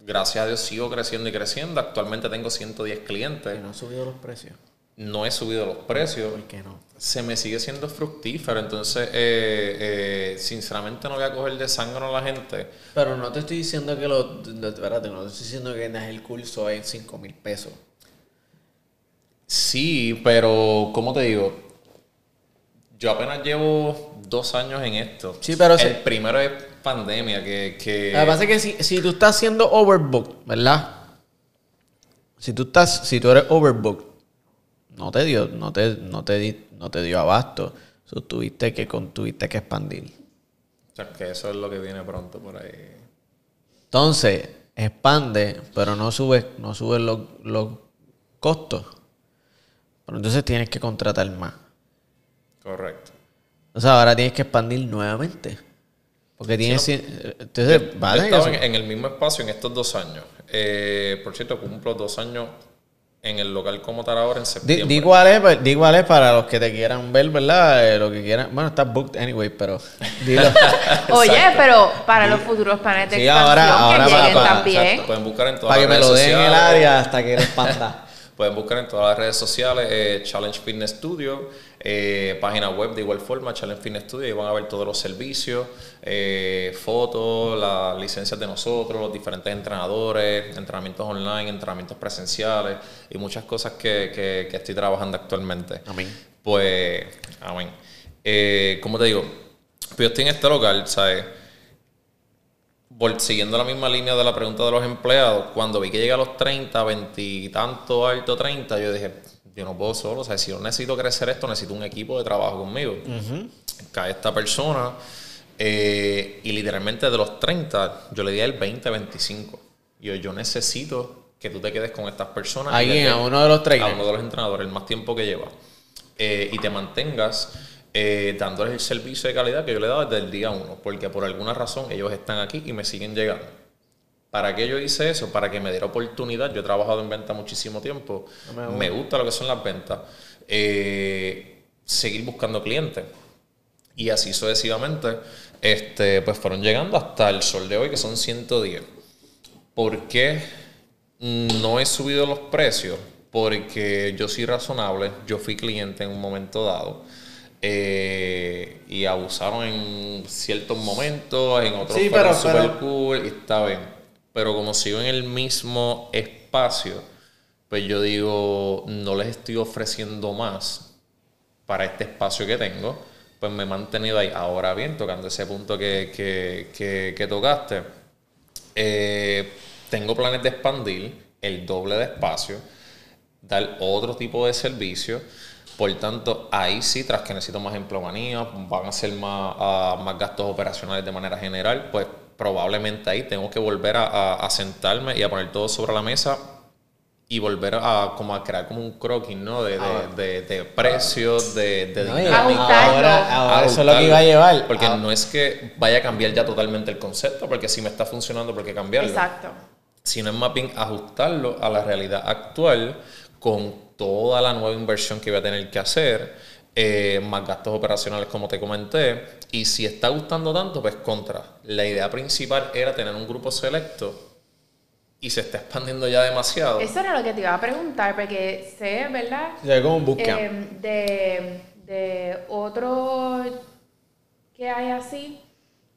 gracias a Dios sigo creciendo y creciendo. Actualmente tengo 110 clientes. que no han subido los precios. No he subido los precios. ¿Por qué no? Se me sigue siendo fructífero. Entonces, eh, eh, sinceramente, no voy a coger de sangre a la gente. Pero no te estoy diciendo que lo. no, espérate, no te estoy diciendo que das el curso en 5 mil pesos. Sí, pero, ¿cómo te digo? Yo apenas llevo dos años en esto. Sí, pero El primero es pandemia, que... que Lo que pasa es que si, si tú estás siendo overbooked, ¿verdad? Si tú estás, si tú eres overbooked, no te dio, no te, no te, di- no te dio abasto. So, tuviste que, tuviste que expandir. o sea, que eso es lo que viene pronto por ahí. Entonces, expande, pero no subes, no subes los, los costos. Pero entonces tienes que contratar más. Correcto. O sea, ahora tienes que expandir nuevamente. Porque tienes... entonces, va a Yo tener que estaba en, en el mismo espacio en estos dos años. Eh, por cierto, cumplo dos años en el local como tal ahora en septiembre. di cuál es, pues, di cuál es para los que te quieran ver, ¿verdad? Eh, lo que quieran. Bueno, está booked anyway, pero [laughs] dilo. Oye, pero para los futuros planes de Sí, expansión ahora- ahora que para- lleguen para- también. Exacto, Pueden buscar en todas para que las me lo den en el área hasta que expanda. [laughs] Pueden buscar en todas las redes sociales eh, Challenge Fitness Studio, eh, página web de igual forma, Challenge Fitness Studio, y van a ver todos los servicios, eh, fotos, las licencias de nosotros, los diferentes entrenadores, entrenamientos online, entrenamientos presenciales y muchas cosas que, que- que estoy trabajando actualmente. Amén. Pues, amén. Como te digo, pues yo estoy en este local, ¿sabes? Siguiendo la misma línea de la pregunta de los empleados, cuando vi que llega a los 30, 20 y tanto alto 30, yo dije, yo no puedo solo, o sea, si yo necesito crecer esto, necesito un equipo de trabajo conmigo. Cae esta persona eh, y literalmente de los 30, yo le di el 20, 25. Y yo, yo necesito que tú te quedes con estas personas. les a uno de los a trainers. uno de los entrenadores, el más tiempo que lleva. Eh, y te mantengas eh, dándoles el servicio de calidad que yo le he dado desde el día uno, porque por alguna razón ellos están aquí y me siguen llegando. ¿Para qué yo hice eso? Para que me diera oportunidad. Yo he trabajado en venta muchísimo tiempo. me, gusta lo que son las ventas. Eh, seguir buscando clientes. Y así sucesivamente, este, pues fueron llegando hasta el sol de hoy, que son 110. ¿Por qué no he subido los precios? Porque yo soy razonable, yo fui cliente en un momento dado. Eh, y abusaron en ciertos momentos, en otros Sí, fueron pero- super pero- cool y está bien. Pero como sigo en el mismo espacio, pues yo digo, no les estoy ofreciendo más para este espacio que tengo, pues me he mantenido ahí. Ahora bien, tocando ese punto que, que, que, que tocaste, eh, tengo planes de expandir el doble de espacio, dar otro tipo de servicio. Por tanto, ahí sí, tras que necesito más empleomanía, van a ser más, ah, más gastos operacionales de manera general, pues probablemente ahí tengo que volver a, a- a sentarme y a poner todo sobre la mesa y volver a, como a crear como un croquis, ¿no? De, de, de, de precios, de, de Ah. No, ahora, ahora eso es lo que iba a llevar. Porque Ah, no es que vaya a cambiar ya totalmente el concepto, porque si me está funcionando, ¿por qué cambiarlo? Exacto. Sino es más bien ajustarlo a la realidad actual con toda la nueva inversión que voy a tener que hacer, eh, más gastos operacionales como te comenté. Y si está gustando tanto, pues contra. La idea principal era tener un grupo selecto y se está expandiendo ya demasiado. Eso era lo que te iba a preguntar, porque sé, ¿verdad? ve como un bootcamp. Em, de, de otro que hay así,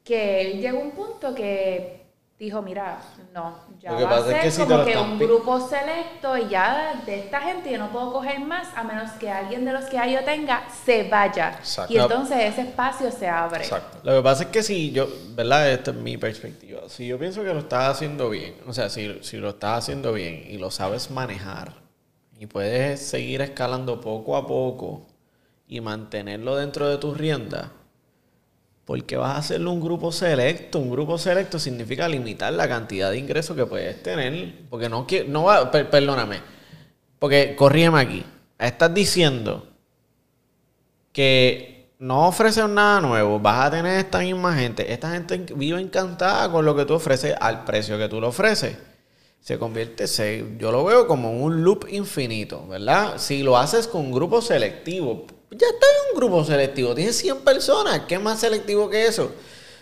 que él llegó a un punto que dijo, mira, no, ya Lo que va a pasa es ser que si como que un grupo selecto y ya de esta gente yo no puedo coger más a menos que alguien de los que ya yo tenga se vaya. Exacto. Y entonces ese espacio se abre. Exacto. Lo que pasa es que si yo, ¿verdad? Esta es mi perspectiva. Si yo pienso que lo estás haciendo bien, o sea, si, si lo estás haciendo bien y lo sabes manejar y puedes seguir escalando poco a poco y mantenerlo dentro de tus riendas, porque vas a hacerlo un grupo selecto. Un grupo selecto significa limitar la cantidad de ingresos que puedes tener. Porque no quiero, no va, per- perdóname. Porque corrígeme aquí. Estás diciendo que no ofreces nada nuevo, vas a tener esta misma gente. Esta gente vive encantada con lo que tú ofreces al precio que tú lo ofreces. Se convierte, se, yo lo veo como un loop infinito, ¿verdad? Si lo haces con un grupo selectivo, ya está en un grupo selectivo, tienes 100 personas, ¿qué más selectivo que eso?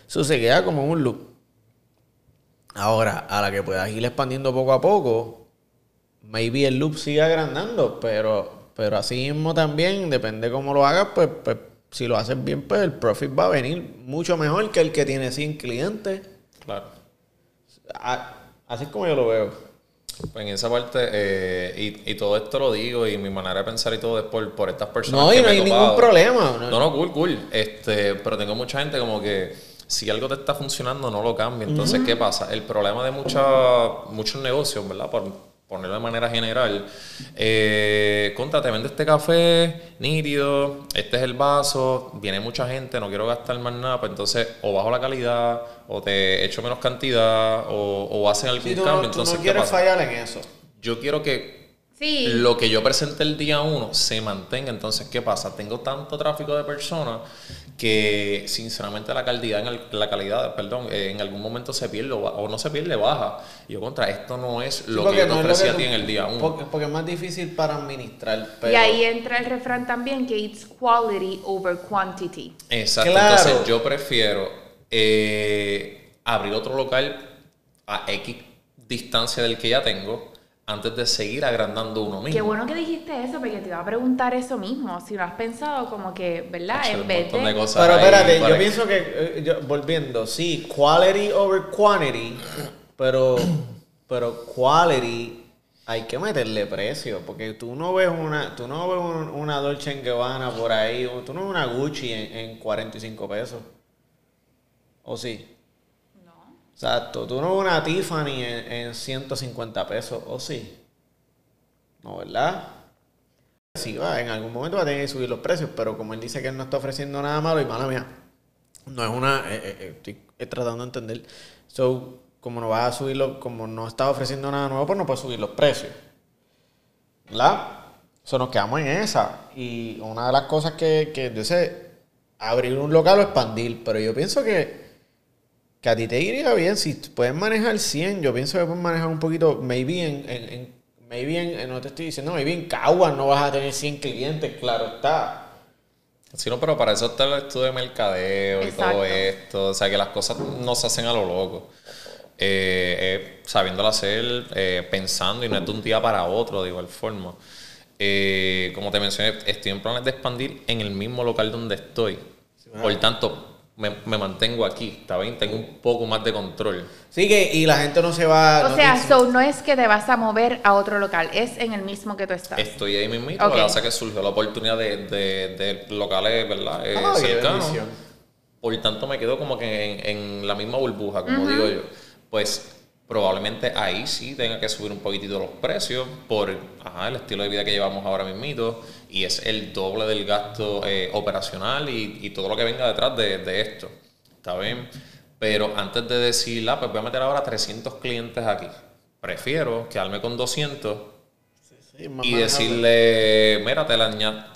Eso se queda como un loop. Ahora, a la que puedas ir expandiendo poco a poco, maybe el loop sigue agrandando, pero, pero así mismo también, depende cómo lo hagas, pues, pues si lo haces bien, pues el profit va a venir mucho mejor que el que tiene 100 clientes. Claro. Así es como yo lo veo. Pues en esa parte, eh, y, y todo esto lo digo, y mi manera de pensar y todo es por, por estas personas. No, que y no me hay ningún problema. No, no, cool, cool. Este, pero tengo mucha gente como que si algo te está funcionando, no lo cambia. Entonces, ¿qué pasa? El problema de mucha- muchos negocios, ¿verdad? Por ponerlo de manera general, eh, contra, te vende este café nítido, este es el vaso, viene mucha gente, no quiero gastar más nada, pues entonces o bajo la calidad, o te echo menos cantidad, o, o hacen algún Sí, tú, cambio. no, tú entonces, no ¿qué quieres pasa? fallar en eso. Yo quiero que Sí. lo que yo presenté el día uno se mantenga. Entonces, ¿qué pasa? Tengo tanto tráfico de personas que, sinceramente, la calidad, en el- la calidad, perdón, eh, en algún momento se pierde o, no se pierde, baja. Y yo contra, esto no es lo porque que yo te no a ti en el día uno. Porque, porque es más difícil para administrar. Pero Y ahí entra el refrán también que it's quality over quantity. Exacto. Claro. Entonces, yo prefiero eh, abrir otro local a X distancia del que ya tengo antes de seguir agrandando uno mismo. Qué bueno que dijiste eso, porque te iba a preguntar eso mismo. Si no has pensado como que, ¿verdad? Hacer En vez de de... cosas Pero espérate, yo que- pienso que, eh, yo- volviendo, sí, quality over quantity, pero, pero quality hay que meterle precio, porque tú no ves una, tú no ves un- una Dolce Gabbana por ahí, o tú no ves una Gucci en, en 45 pesos. ¿O sí? Exacto, tú no una Tiffany en, en 150 pesos, ¿o sí? No, ¿verdad? Sí, va, en algún momento va a tener que subir los precios, pero como él dice que él no está ofreciendo nada malo, y mala mía, no es una. eh, eh, eh, estoy tratando de entender. So, como no vas a subirlo, como no está ofreciendo nada nuevo, pues no puedes subir los precios. ¿Verdad? So, nos quedamos en esa. Y una de las cosas que, que yo sé, abrir un local o expandir, pero yo pienso que que a ti te iría bien. Si puedes manejar 100, yo pienso que puedes manejar un poquito, maybe en, en, en- maybe en, en- no te estoy diciendo, maybe en Caguas no vas a tener 100 clientes, claro está. Sí, no, pero para eso está el estudio de mercadeo y todo esto. O sea, que las cosas no se hacen a lo loco. Eh, es sabiéndolo hacer, eh, pensando y no es de un día para otro, de igual forma. Eh, como te mencioné, estoy en planes de expandir en el mismo local donde estoy. Por tanto, me, me mantengo aquí, ¿está bien? Tengo un poco más de control. Sí que, y la gente no se va... O no sea, so no es que te vas a mover a otro local, es en el mismo que tú estás. Estoy ahí mismito, Ok. lo que pasa es que surgió la oportunidad de, de- de locales, ¿verdad? Eh, Ah, cercanos. Por tanto, me quedo como que en, en la misma burbuja, como digo yo. Pues probablemente ahí sí tenga que subir un poquitito los precios por ajá, el estilo de vida que llevamos ahora mismito y es el doble del gasto eh, operacional y, y todo lo que venga detrás de, de esto. ¿Está bien? Pero antes de decir, ah, pues voy a meter ahora 300 clientes aquí. Prefiero quedarme con 200 Sí, más y decirle, mira, te la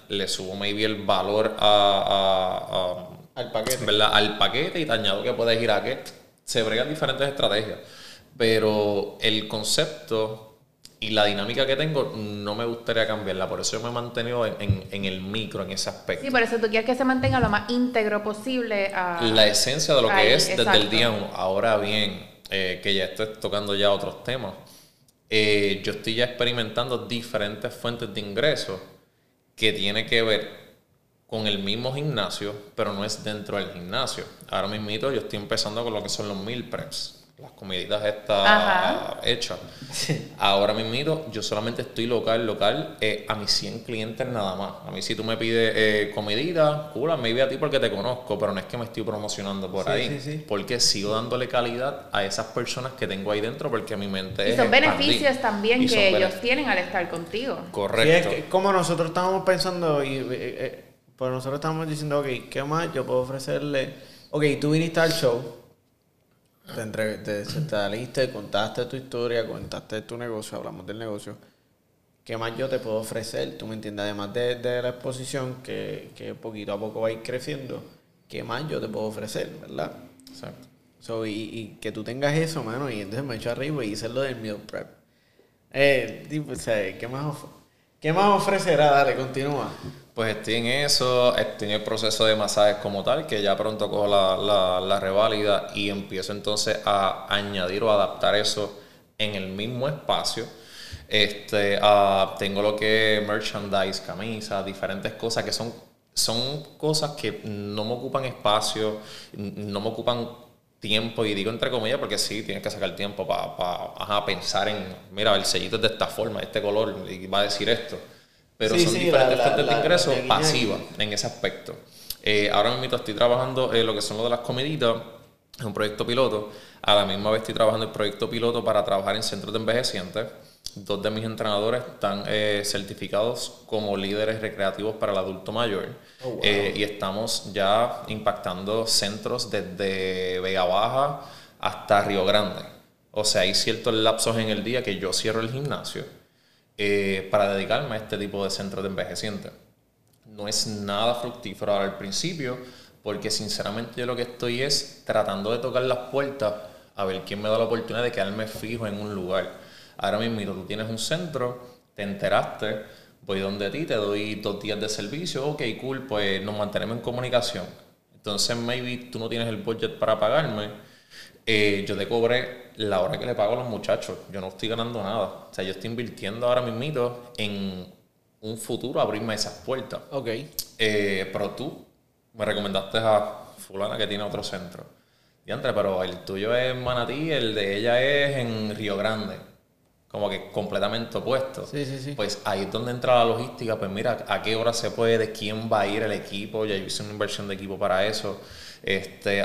le subo maybe el valor a, a- a- Al paquete. ¿verdad? al paquete y te añado que puedes ir a que se bregan diferentes estrategias. Pero el concepto y la dinámica que tengo no me gustaría cambiarla. Por eso yo me he mantenido en, en- en el micro, en ese aspecto. Sí, por eso tú quieres que se mantenga lo más íntegro posible a... la esencia de lo que es desde el exacto. día uno. Ahora bien, eh, que ya estoy tocando ya otros temas, eh, yo estoy ya experimentando diferentes fuentes de ingresos que tiene que ver con el mismo gimnasio, pero no es dentro del gimnasio. Ahora mismo yo estoy empezando con lo que son los meal preps, las comiditas estas Ajá. hechas. Ahora mismo yo solamente estoy local, local, eh, a mis 100 clientes nada más. A mí si tú me pides eh, comidita, cool, maybe a ti porque te conozco, pero no es que me estoy promocionando por Sí, ahí. sí, sí. Porque sigo dándole calidad a esas personas que tengo ahí dentro porque mi mente Y es son beneficios también Y son que ellos tienen al estar contigo. Sí, es Correcto. que como nosotros estábamos pensando y eh, eh, pues nosotros estábamos diciendo, ok, ¿qué más yo puedo ofrecerle? Ok, tú viniste al show, te, entre- te contaste tu historia, contaste tu negocio, hablamos del negocio. ¿Qué más yo te puedo ofrecer? Tú me entiendes, además de, de la exposición que, que poquito a poco va a ir creciendo, ¿qué más yo te puedo ofrecer, verdad? Exacto. So, y, y que tú tengas eso, mano, y entonces me echo arriba y hice lo del meal prep. Eh, tipo, o sea, ¿qué más, ¿qué más ofrecerá? Dale, continúa. Pues estoy en eso, estoy en el proceso de masajes como tal, que ya pronto cojo la, la, la reválida y empiezo entonces a añadir o adaptar eso en el mismo espacio. Este, tengo lo que es merchandise, camisas, diferentes cosas que son, son cosas que no me ocupan espacio, no me ocupan tiempo, y digo entre comillas porque sí, tienes que sacar tiempo para pensar en, mira, el sellito es de esta forma, de este color, y va a decir esto. Pero Sí, son sí, diferentes la- la- fuentes de ingresos pasivas en ese aspecto. Eh, ahora mismo estoy trabajando eh, lo que son lo de las comiditas, es un proyecto piloto. A la misma vez estoy trabajando el proyecto piloto para trabajar en centros de envejecientes. Dos de mis entrenadores están eh, certificados como líderes recreativos para el adulto mayor. Eh, y estamos ya impactando centros desde Vega Baja hasta Río Grande. O sea, hay ciertos lapsos en el día que yo cierro el gimnasio eh, para dedicarme a este tipo de centros de envejecientes. No es nada fructífero ahora al principio, porque sinceramente yo lo que estoy es tratando de tocar las puertas a ver quién me da la oportunidad de quedarme fijo en un lugar. Ahora mismo tú tienes un centro, te enteraste, voy donde ti, te doy dos días de servicio, ok, cool, pues nos mantenemos en comunicación. Entonces, maybe tú no tienes el budget para pagarme, eh, yo te cobré la hora que le pago a los muchachos. Yo no estoy ganando nada. O sea, yo estoy invirtiendo ahora mismo en un futuro abrirme esas puertas. Ok. Eh, pero tú me recomendaste a fulana que tiene otro centro. Diantre, pero el tuyo es en Manatí, el de ella es en Río Grande. Como que completamente opuesto. Sí, sí, sí. Pues ahí es donde entra la logística. Pues mira, a qué hora se puede, quién va a ir el equipo. Ya yo hice una inversión de equipo para eso. Este,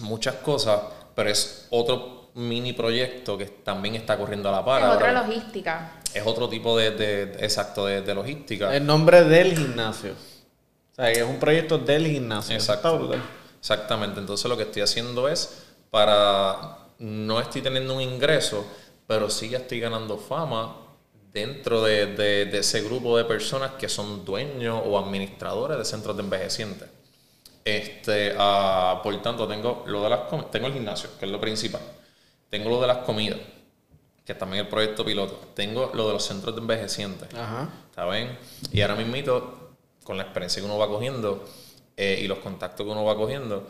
muchas cosas, pero es otro mini proyecto que también está corriendo a la par. Es otra logística. es otro tipo de, de- de- exacto de, de logística. El nombre del gimnasio. O sea, que es un proyecto del gimnasio. Exacto. Exactamente. Entonces lo que estoy haciendo es para no estoy teniendo un ingreso, pero sí ya estoy ganando fama dentro de, de- de ese grupo de personas que son dueños o administradores de centros de envejecientes. Este, ah, por tanto, tengo lo de las tengo el gimnasio, que es lo principal. Tengo lo de las comidas, que es también el proyecto piloto. Tengo lo de los centros de envejecientes. Ajá. ¿Está bien? Y ahora mismito, con la experiencia que uno va cogiendo eh, y los contactos que uno va cogiendo,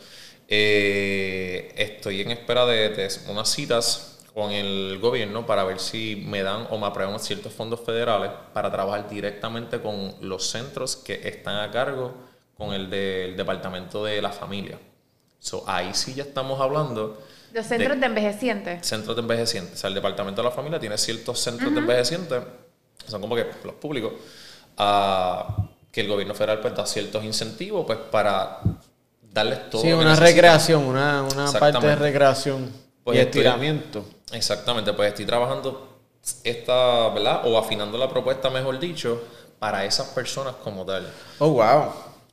eh, estoy en espera de, de unas citas con el gobierno para ver si me dan o me aprueban ciertos fondos federales para trabajar directamente con los centros que están a cargo con el del Departamento de la Familia. So, ahí sí ya estamos hablando Los centros de, envejecientes. centros de envejecientes. O sea, el Departamento de la Familia tiene ciertos centros de envejecientes, que son como que los públicos, ah, que el gobierno federal pues da ciertos incentivos pues para darles todo Sí, una necesitan. recreación, una, una parte de recreación Pues y estoy- estiramiento. Exactamente, pues estoy trabajando esta, ¿verdad? O afinando la propuesta, mejor dicho, para esas personas como tal. Oh, wow.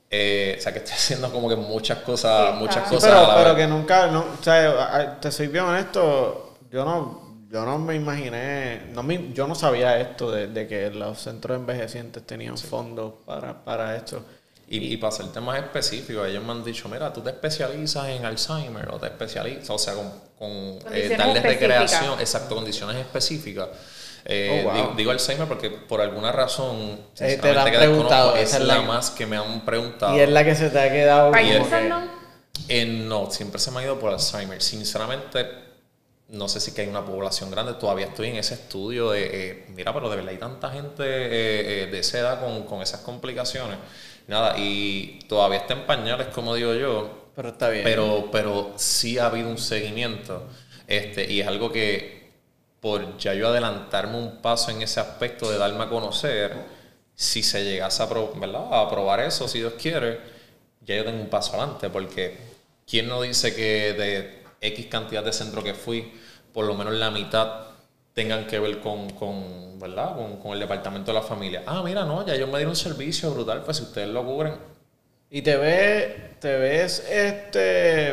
Eh, o sea, que estoy [laughs] haciendo como que muchas cosas, Sí, muchas. Sí, cosas a pero, la pero vez. que nunca, no, o sea, te soy bien honesto, yo no, yo no me imaginé, no me, yo no sabía esto de, de que los centros de envejecientes tenían fondos para, para esto. Y, y para hacerte más específico, ellos me han dicho, mira, tú te especializas en Alzheimer o te especializas, o sea, con, con eh, darle recreación, exacto, condiciones específicas. Eh, Oh, wow. digo, digo Alzheimer porque por alguna razón, Eh, te la han sinceramente, que preguntado, desconozco, esa es la más que me han preguntado. Y es la que se te ha quedado Parkinson, que- ¿no? Eh, no, siempre se me ha ido por Alzheimer. Sinceramente, no sé si que hay una población grande. Todavía estoy en ese estudio de, eh, mira, pero de verdad hay tanta gente eh, eh, de esa edad con, con esas complicaciones. Nada, y todavía está en pañales, como digo yo, Pero está bien. pero, pero sí ha habido un seguimiento. Este, y es algo que, por ya yo adelantarme un paso en ese aspecto de darme a conocer, si se llegase a, ¿verdad? a aprobar eso, si Dios quiere, ya yo tengo un paso adelante. Porque, ¿quién no dice que de X cantidad de centros que fui, por lo menos la mitad tengan que ver con, con, ¿verdad? Con, con el departamento de la familia? Ah, mira, no, ya ellos me dieron un servicio brutal, pues si ustedes lo cubren, Y te ves, te ves este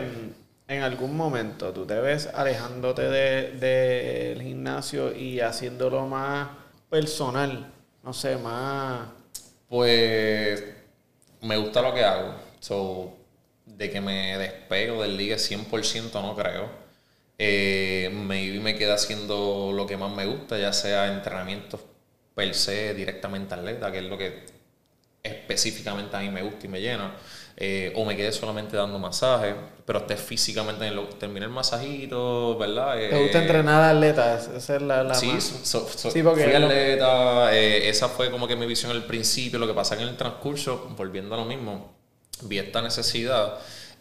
en algún momento, tú te ves alejándote del de, del gimnasio y haciéndolo más personal, no sé, más Pues me gusta lo que hago. So, de que me despego del ligue 100% no creo. Eh, maybe me queda haciendo lo que más me gusta, ya sea entrenamientos per se directamente atleta, que es lo que específicamente a mí me gusta y me llena. Eh, o me quede solamente dando masajes, pero esté físicamente en lo terminé el masajito, ¿verdad? te gusta Eh, entrenar a atletas, esa es la, la Sí, so- so- Sí, porque fui lo- atleta, eh, esa fue como que mi visión al principio, lo que pasa que en el transcurso, volviendo a lo mismo, vi esta necesidad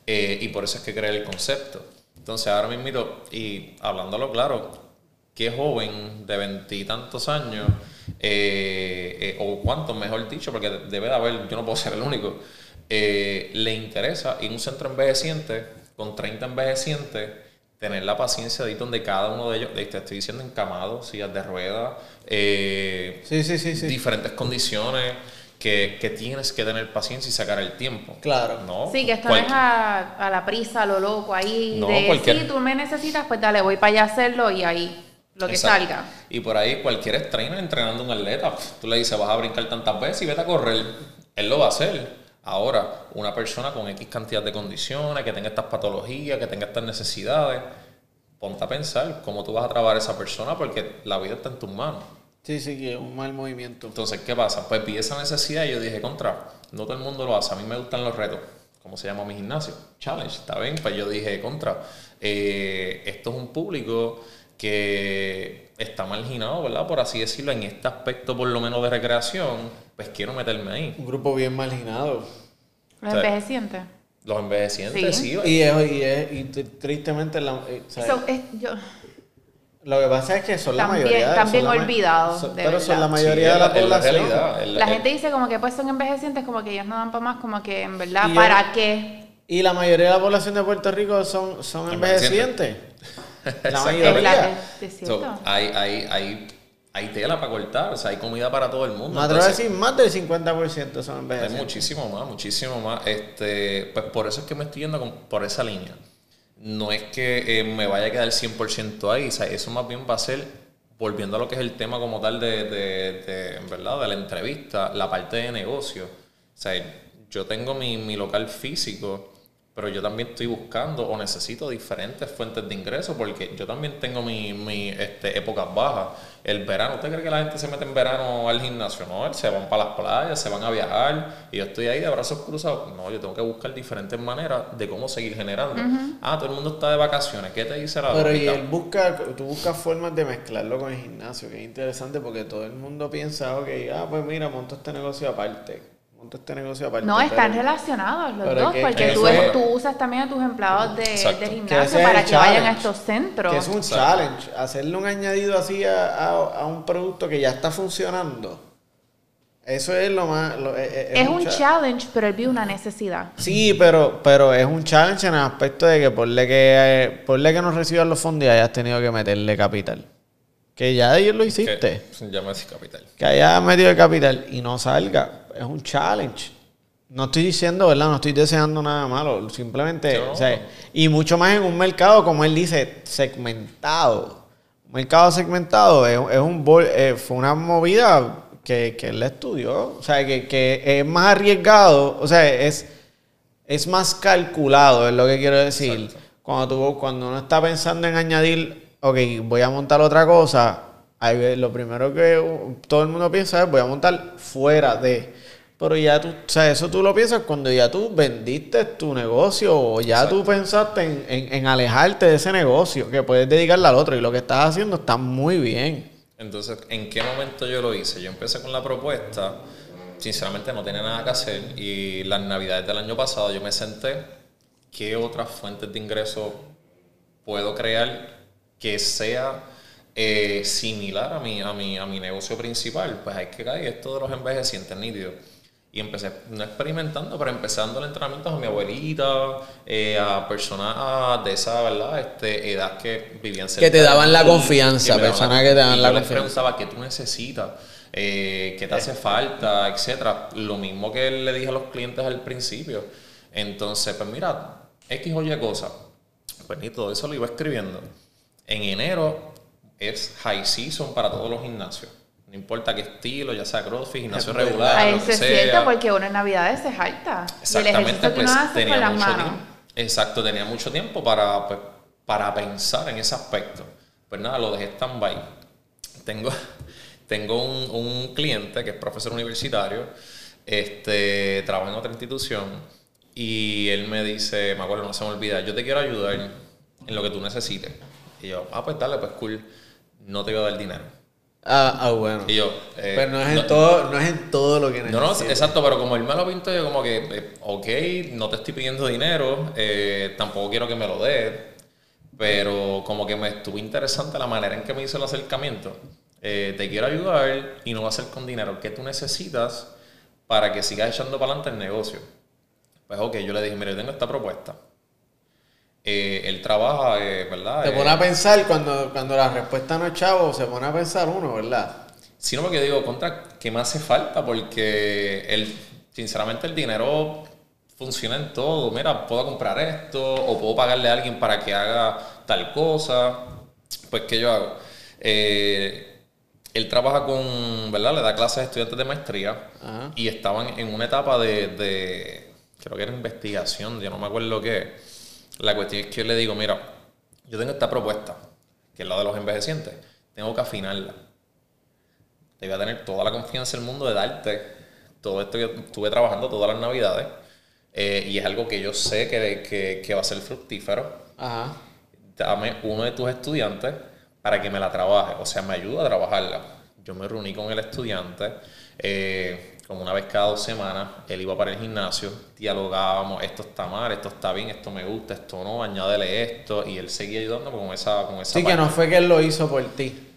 eh, y por eso es que creé el concepto. Entonces ahora mismo, y hablándolo claro, qué joven de veintitantos años, eh, eh, o cuántos mejor dicho, porque debe de haber, yo no puedo ser el único, eh, le interesa ir a un centro envejeciente con 30 envejecientes, tener la paciencia de ir donde cada uno de ellos, te estoy diciendo encamados, sillas de ruedas, sí, sí, sí. diferentes condiciones que, que tienes que tener paciencia y sacar el tiempo. Claro. ¿no? Sí, que esto no es a, a la prisa, a lo loco, ahí No, de cualquier- si tú me necesitas, pues dale, voy para allá a hacerlo y ahí lo que Exacto. salga. Y por ahí cualquier trainer entrenando un atleta, tú le dices, vas a brincar tantas veces y vete a correr. Él lo va a hacer. Ahora, una persona con X cantidad de condiciones, que tenga estas patologías, que tenga estas necesidades, ponte a pensar cómo tú vas a trabajar a esa persona porque la vida está en tus manos. Sí, sí, que es un mal movimiento. Entonces, ¿qué pasa? Pues vi esa necesidad y yo dije, contra, no todo el mundo lo hace. A mí me gustan los retos. ¿Cómo se llama mi gimnasio? Challenge, ¿está bien? Pues yo dije, contra, eh, esto es un público que está marginado, ¿verdad? Por así decirlo, en este aspecto por lo menos de recreación, pues quiero meterme ahí. Un grupo bien marginado. Los envejecientes. Los envejecientes, Sí. sí. Y, es, y, es- y tr- tristemente la, eh, ¿sabes? So, es- yo- lo que pasa es que son la También- mayoría. también la olvidados, pero son la mayoría Sí, de la población. realidad, la gente dice como que pues son envejecientes, como que ellos no dan para más, como que en verdad, ¿para qué? Y la mayoría de la población de Puerto Rico son, son Envejecientes. La. [laughs] Es la mayoría. So, hay, hay, hay, hay tela para cortar, o sea, hay comida para todo el mundo. Me atrevo a Entonces, decir más del 50% son Hay envejecientes. muchísimo más, muchísimo más. Este, pues por eso es que me estoy yendo con- por esa línea. No es que eh, me vaya a quedar 100% ahí, o sea, eso más bien va a ser, volviendo a lo que es el tema como tal de, de, de, verdad, de la entrevista, la parte de negocio. O sea, yo tengo mi, mi local físico pero yo también estoy buscando o necesito diferentes fuentes de ingreso porque yo también tengo mi, mi este, épocas bajas. El verano, ¿usted cree que la gente se mete en verano al gimnasio? No, se van para las playas, se van a viajar y yo estoy ahí de brazos cruzados. No, yo tengo que buscar diferentes maneras de cómo seguir generando. Ah, todo el mundo está de vacaciones. ¿Qué te dice la Pero y él busca, tú buscas formas de mezclarlo con el gimnasio, que es interesante porque todo el mundo piensa, ok, ah, pues mira, monto este negocio aparte, este negocio aparte. No, están pero- relacionados los dos, que- porque que tú, es- tú usas también a tus empleados de, Que gimnasio para que vayan a estos centros. Que es un challenge, hacerle un añadido así a, a- a un producto que ya está funcionando. Eso es lo más... lo- es, es- un cha- challenge, pero él vio una necesidad. Sí, pero, pero es un challenge en el aspecto de que ponle que, eh, que no recibas los fondos y hayas tenido que meterle capital. Que ya ellos lo hiciste. Que- ya me capital. que haya metido el capital y no salga, es un challenge. No estoy diciendo, ¿verdad? No estoy deseando nada malo. Simplemente, No. o sea, y mucho más en un mercado, como él dice, segmentado. Un mercado segmentado es, es un bol- eh, fue una movida que, que él estudió. O sea, que, que es más arriesgado. O sea, es, es más calculado, es lo que quiero decir. Exacto. Cuando, tú, cuando uno está pensando en añadir, ok, voy a montar otra cosa, ahí lo primero que todo el mundo piensa es voy a montar fuera de. Pero ya tú, o sea, eso tú lo piensas cuando ya tú vendiste tu negocio o ya tú pensaste en, en- en alejarte de ese negocio, que puedes dedicarle al otro y lo que estás haciendo está muy bien. Entonces, ¿en qué momento yo lo hice? Yo empecé con la propuesta, sinceramente no tenía nada que hacer y las navidades del año pasado yo me senté, ¿qué otras fuentes de ingreso puedo crear que sea eh, similar a mi, a, mi, a mi negocio principal? Pues hay que caer esto de los envejecientes nítidos. Y empecé, no experimentando, pero empezando el entrenamiento a mi abuelita, eh, a personas de esa ¿verdad? Este, edad que vivían Que te cerca daban la confianza, daban personas que te y la yo les confianza. preguntaba qué tú necesitas, eh, qué te hace falta, etcétera. Lo mismo que le dije a los clientes al principio. Entonces, pues mira, X o Y cosa. Pues ni todo eso lo iba escribiendo. En enero es high season para todos los gimnasios. No importa qué estilo, ya sea CrossFit, gimnasio regular, Ah, es sea. cierto, porque uno en Navidades se jalta. Exactamente, pues tenía mucho manos. tiempo. Exacto, tenía mucho tiempo para, pues, para pensar en ese aspecto. Pues nada, lo dejé stand-by. Tengo, [laughs] tengo un, un cliente que es profesor universitario, este, trabaja en otra institución, y él me dice, me acuerdo, no se me olvida, yo te quiero ayudar en lo que tú necesites. Y yo, ah, pues dale, pues cool, no te voy a dar dinero. Ah, ah, bueno. Y yo, eh, Pero no es, en no- todo, no es en todo lo que no, no, necesitas. exacto, pero como él me lo pintó, yo como que, eh, ok, no te estoy pidiendo dinero, eh, tampoco quiero que me lo des, pero como que me estuvo interesante la manera en que me hizo el acercamiento. Eh, te quiero ayudar y no va a ser con dinero. ¿Qué tú necesitas para que sigas echando para adelante el negocio? Pues ok, yo le dije, mire, yo tengo esta propuesta. Eh, él trabaja, eh, ¿verdad? Te Eh, pone a pensar cuando, cuando la respuesta no es chavo, se pone a pensar uno, ¿verdad? Sino porque digo, contra, ¿qué me hace falta? Porque el, sinceramente el dinero funciona en todo. Mira, puedo comprar esto o puedo pagarle a alguien para que haga tal cosa. Pues, ¿qué yo hago? Eh, él trabaja con, ¿verdad? Le da clases a estudiantes de maestría Ajá. y estaban en una etapa de, de, creo que era investigación, yo no me acuerdo qué. La cuestión es que yo le digo, mira, yo tengo esta propuesta, que es la de los envejecientes, tengo que afinarla te voy a tener toda la confianza del mundo de darte todo esto que estuve trabajando todas las navidades eh, y es algo que yo sé que, que, que va a ser fructífero. Ajá. Dame uno de tus estudiantes para que me la trabaje, o sea, me ayuda a trabajarla. Yo me reuní con el estudiante, eh, como una vez cada dos semanas, él iba para el gimnasio, dialogábamos, esto está mal, esto está bien, esto me gusta, esto no, añádele esto, y él seguía ayudándome con esa, con esa Sí, que no fue que él lo hizo por ti.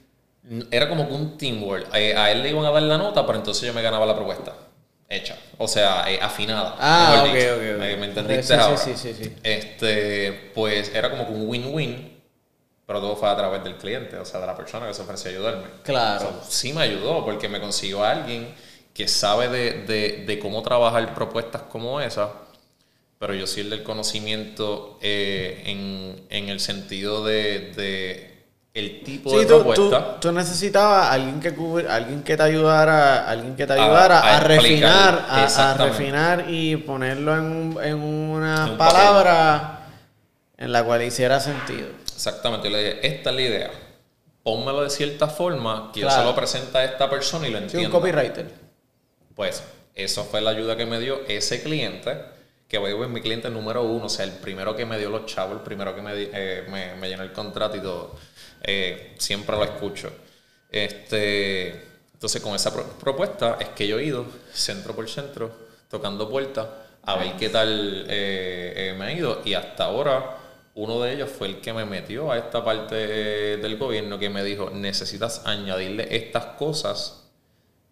Era como que un teamwork. A él le iban a dar la nota, pero entonces yo me ganaba la propuesta. Hecha. O sea, eh, afinada. Ah, ok, dicho. ok, ok. ¿Me, entendiste Sí, sí, ahora? sí, sí, sí. Este, pues era como que un win-win, pero todo fue a través del cliente, o sea, de la persona que se ofreció a ayudarme. Claro. O sea, sí me ayudó porque me consiguió a alguien que sabe de, de, de cómo trabajar propuestas como esa, pero yo sí el del conocimiento eh, en, en el sentido de, de el tipo Sí, de tú, propuesta. tú necesitabas alguien que cubri- alguien que te ayudara, alguien que te A- ayudara a, refinar, a- refinar y ponerlo en, en una En palabra en la cual hiciera sentido. Exactamente, yo le dije, esta es la idea. Pónmelo de cierta forma que yo se lo presente a esta persona y lo Sí, un entienda. copywriter. Pues eso fue la ayuda que me dio ese cliente, que voy es mi cliente número uno, o sea, el primero que me dio los chavos, el primero que me, eh, me, llenó el contrato y todo. Eh, siempre lo escucho. Este, entonces, con esa pro- propuesta es que yo he ido centro por centro, tocando puertas, a ver qué tal eh, eh, me ha ido. Y hasta ahora, uno de ellos fue el que me metió a esta parte del gobierno que me dijo, necesitas añadirle estas cosas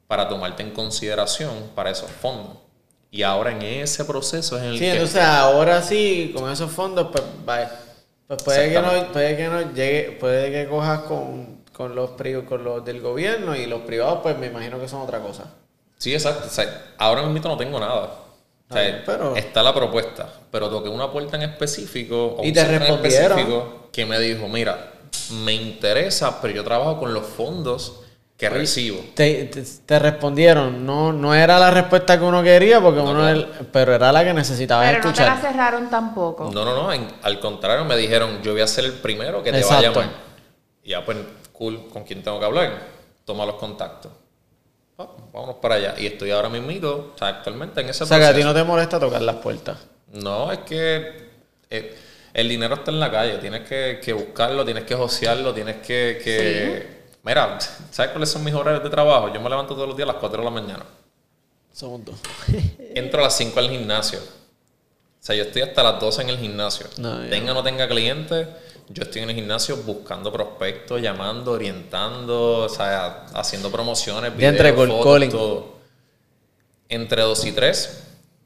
para tomarte en consideración para esos fondos. Y ahora en ese proceso es en el Sí, que... entonces ahora sí, con esos fondos, pues, vaya, pues puede, que no, puede que no llegue, puede que cojas con, con los con los del gobierno y los privados, pues me imagino que son otra cosa. Sí, exacto. O sea, ahora mismo no tengo nada. O sea, bien, pero- Está la propuesta, pero toqué una puerta en específico. o Y te centro en respondieron. específico Que me dijo, mira, me interesa, pero yo trabajo con los fondos que recibo. Te, te, te respondieron, no, no era la respuesta que uno quería, porque uno claro. el- pero era la que necesitabas Pero no te la escuchar. cerraron tampoco. No, no, no. en- al contrario, me dijeron, yo voy a ser el primero que te va Exacto. a llamar. Y ya, pues, cool, ¿con quién tengo que hablar? Toma los contactos. Ah, vámonos para allá. Y estoy ahora mismito, o sea, actualmente en ese o sea, que a ti no te molesta tocar las puertas. No, es que eh, el dinero está en la calle. Tienes que, que buscarlo, tienes que josearlo, tienes que... que... Mira, ¿sabes cuáles son mis horarios de trabajo? Yo me levanto todos los días a las 4 de la mañana. Somos [laughs] dos. Entro a las 5 al gimnasio. O sea, yo estoy hasta las 12 en el gimnasio. No. Tenga o no tenga clientes, yo estoy en el gimnasio buscando prospectos, llamando, orientando, o sea, haciendo promociones, videos, entre fotos, calling. todo. Entre 2 y 3,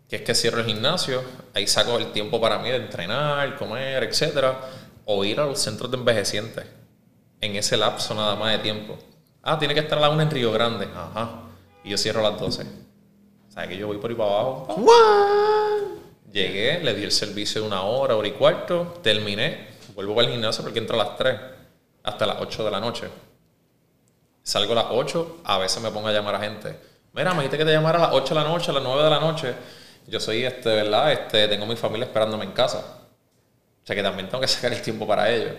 que es que cierro el gimnasio, ahí saco el tiempo para mí de entrenar, comer, etcétera, o ir a los centros de envejecientes. En ese lapso nada más de tiempo. Ah, tiene que estar a la 1 en Río Grande. Ajá. Y yo cierro a las 12. O sea, que yo voy por ahí para abajo. pa. Llegué, le di el servicio de una hora, hora y cuarto, terminé, vuelvo para el gimnasio porque entro a las 3 hasta las 8 de la noche. Salgo a las 8, a veces me pongo a llamar a gente. Mira, me dijiste que te llamara a las 8 de la noche, a las 9 de la noche. Yo soy, este, ¿verdad? Este, tengo mi familia esperándome en casa. O sea que también tengo que sacar el tiempo para ellos.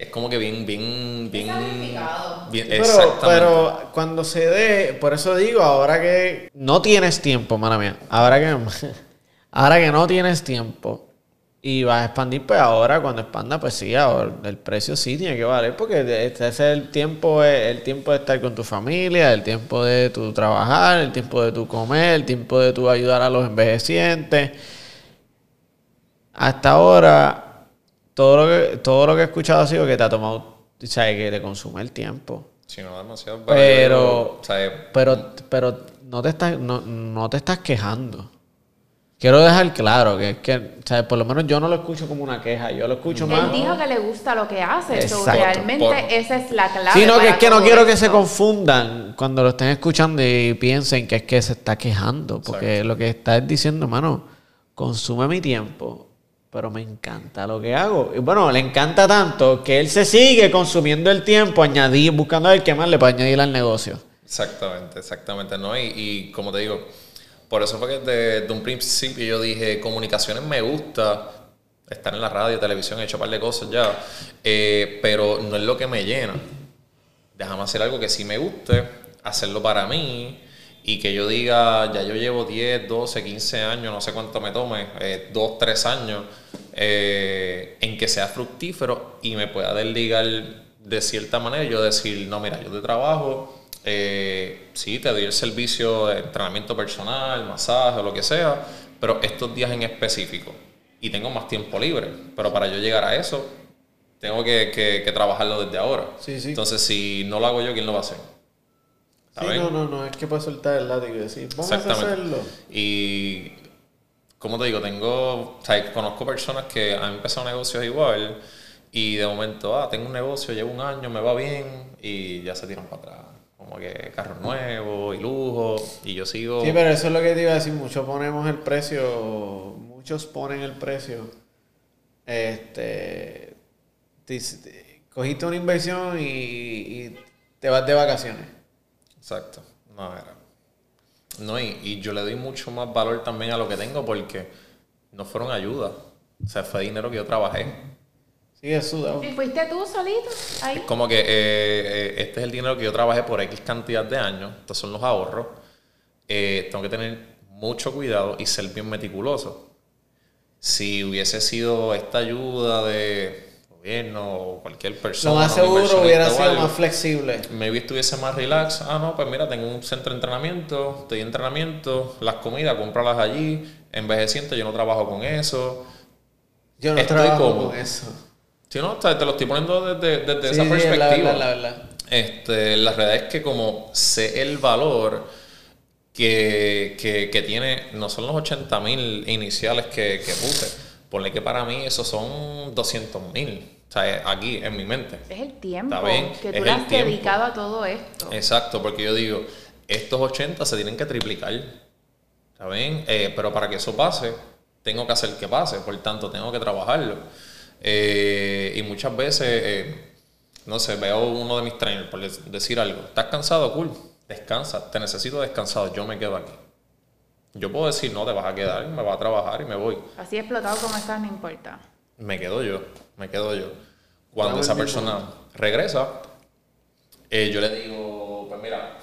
Es como que bien, bien, bien... bien Pero, exactamente. pero cuando se dé, por eso digo, ahora que no tienes tiempo, mala mía, ahora que, [laughs] ahora que no tienes tiempo y vas a expandir, pues ahora cuando expanda, pues sí, ahora el precio sí tiene que valer, porque este es el tiempo, el tiempo de estar con tu familia, el tiempo de tu trabajar, el tiempo de tu comer, el tiempo de tu ayudar a los envejecientes. Hasta ahora, todo lo que, todo lo que he escuchado ha sido que te ha tomado, sea, que te consume el tiempo. Sí, no, demasiado. Pero- o sea, Pero, pero no te estás, no, no te estás quejando. Quiero dejar claro que es que, o sea, por lo menos yo no lo escucho como una queja, yo lo escucho Él más. dijo que le gusta lo que hace. so, Exacto. realmente Por- esa es la clave. Sino que es que no quiero que se confundan cuando lo estén escuchando y piensen que es que se está quejando. Porque lo que está es diciendo, mano, consume mi tiempo, pero me encanta lo que hago. Y bueno, le encanta tanto que él se sigue consumiendo el tiempo, añadir, buscando a ver qué más le puede añadir al negocio. Exactamente, exactamente, ¿no? Y, y como te digo, por eso fue que desde un principio yo dije, comunicaciones me gusta, estar en la radio, televisión, he hecho un par de cosas ya, eh, pero no es lo que me llena. Déjame hacer algo que sí me guste, hacerlo para mí y que yo diga, ya yo llevo 10, 12, 15 años, no sé cuánto me tome, eh, 2, 3 años, eh, en que sea fructífero y me pueda desligar de cierta manera. Yo decir, no, mira, yo de trabajo, eh, sí, te doy el servicio de entrenamiento personal, masaje o lo que sea, pero estos días en específico. Y tengo más tiempo libre, pero para yo llegar a eso, tengo que, que- que trabajarlo desde ahora. Sí, sí. Entonces, si no lo hago yo, ¿quién lo va a hacer? Sí, no, no, no, es que puedes soltar el látigo y decir, vamos a hacerlo. Y, como te digo, tengo, o sea, conozco personas que han empezado negocios igual y de momento, ah, tengo un negocio, llevo un año, me va bien y ya se tiran para atrás. Como que carros nuevos y lujo y yo sigo... Sí, pero eso es lo que te iba a decir. Muchos ponemos el precio, muchos ponen el precio, este, cogiste una inversión y, y te vas de vacaciones. Exacto. No, era. No, y, y yo le doy mucho más valor también a lo que tengo porque no fueron ayudas. O sea, fue dinero que yo trabajé. Sigue sudado. ¿Y fuiste tú solito? Ahí. Es como que eh, eh, este es el dinero que yo trabajé por X cantidad de años. Estos son los ahorros. Eh, tengo que tener mucho cuidado y ser bien meticuloso. Si hubiese sido esta ayuda de gobierno o cualquier persona. Lo más seguro hubiera sido algo, más flexible. Maybe estuviese más relax. Ah, no, pues mira, tengo un centro de entrenamiento, estoy en entrenamiento, las comidas, cómpralas allí. Envejeciente, yo no trabajo con eso. Yo no Estoy trabajo con eso. Si no, te, te lo estoy poniendo desde, desde Sí, esa sí, perspectiva. la verdad, la verdad. Este, la realidad es que como sé el valor que, que, que tiene, no son los 80 mil iniciales que, que puse, ponle que para mí esos son 200 mil, o sea, aquí en mi mente. Es el tiempo que es tú le has tiempo. dedicado a todo esto. Exacto, porque yo digo, estos 80 se tienen que triplicar, ¿está bien? Eh, pero para que eso pase, tengo que hacer que pase, por tanto, tengo que trabajarlo. Eh, y muchas veces, eh, no sé, veo uno de mis trainers, por dec- decir algo, ¿estás cansado? Cool, descansa, te necesito descansado, yo me quedo aquí. Yo puedo decir, no, te vas a quedar, me vas a trabajar y me voy. Así explotado como estás, no importa. Me quedo yo, me quedo yo. Cuando esa persona regresa, eh, yo le digo, pues mira,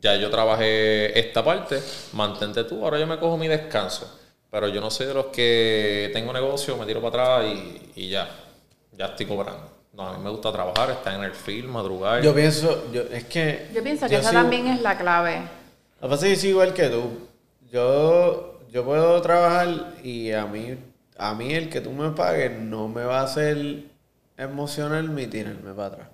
ya yo trabajé esta parte, mantente tú, ahora yo me cojo mi descanso. Pero yo no soy de los que tengo negocio, me tiro para atrás y, y ya, ya estoy cobrando. No, a mí me gusta trabajar, estar en el film, madrugar. Yo pienso, yo, es que. Yo pienso que esa sigo- también es la clave. Lo que pasa es que igual que tú. Yo, yo puedo trabajar y a mí, a mí el que tú me pagues no me va a hacer emocional mi tirarme para atrás.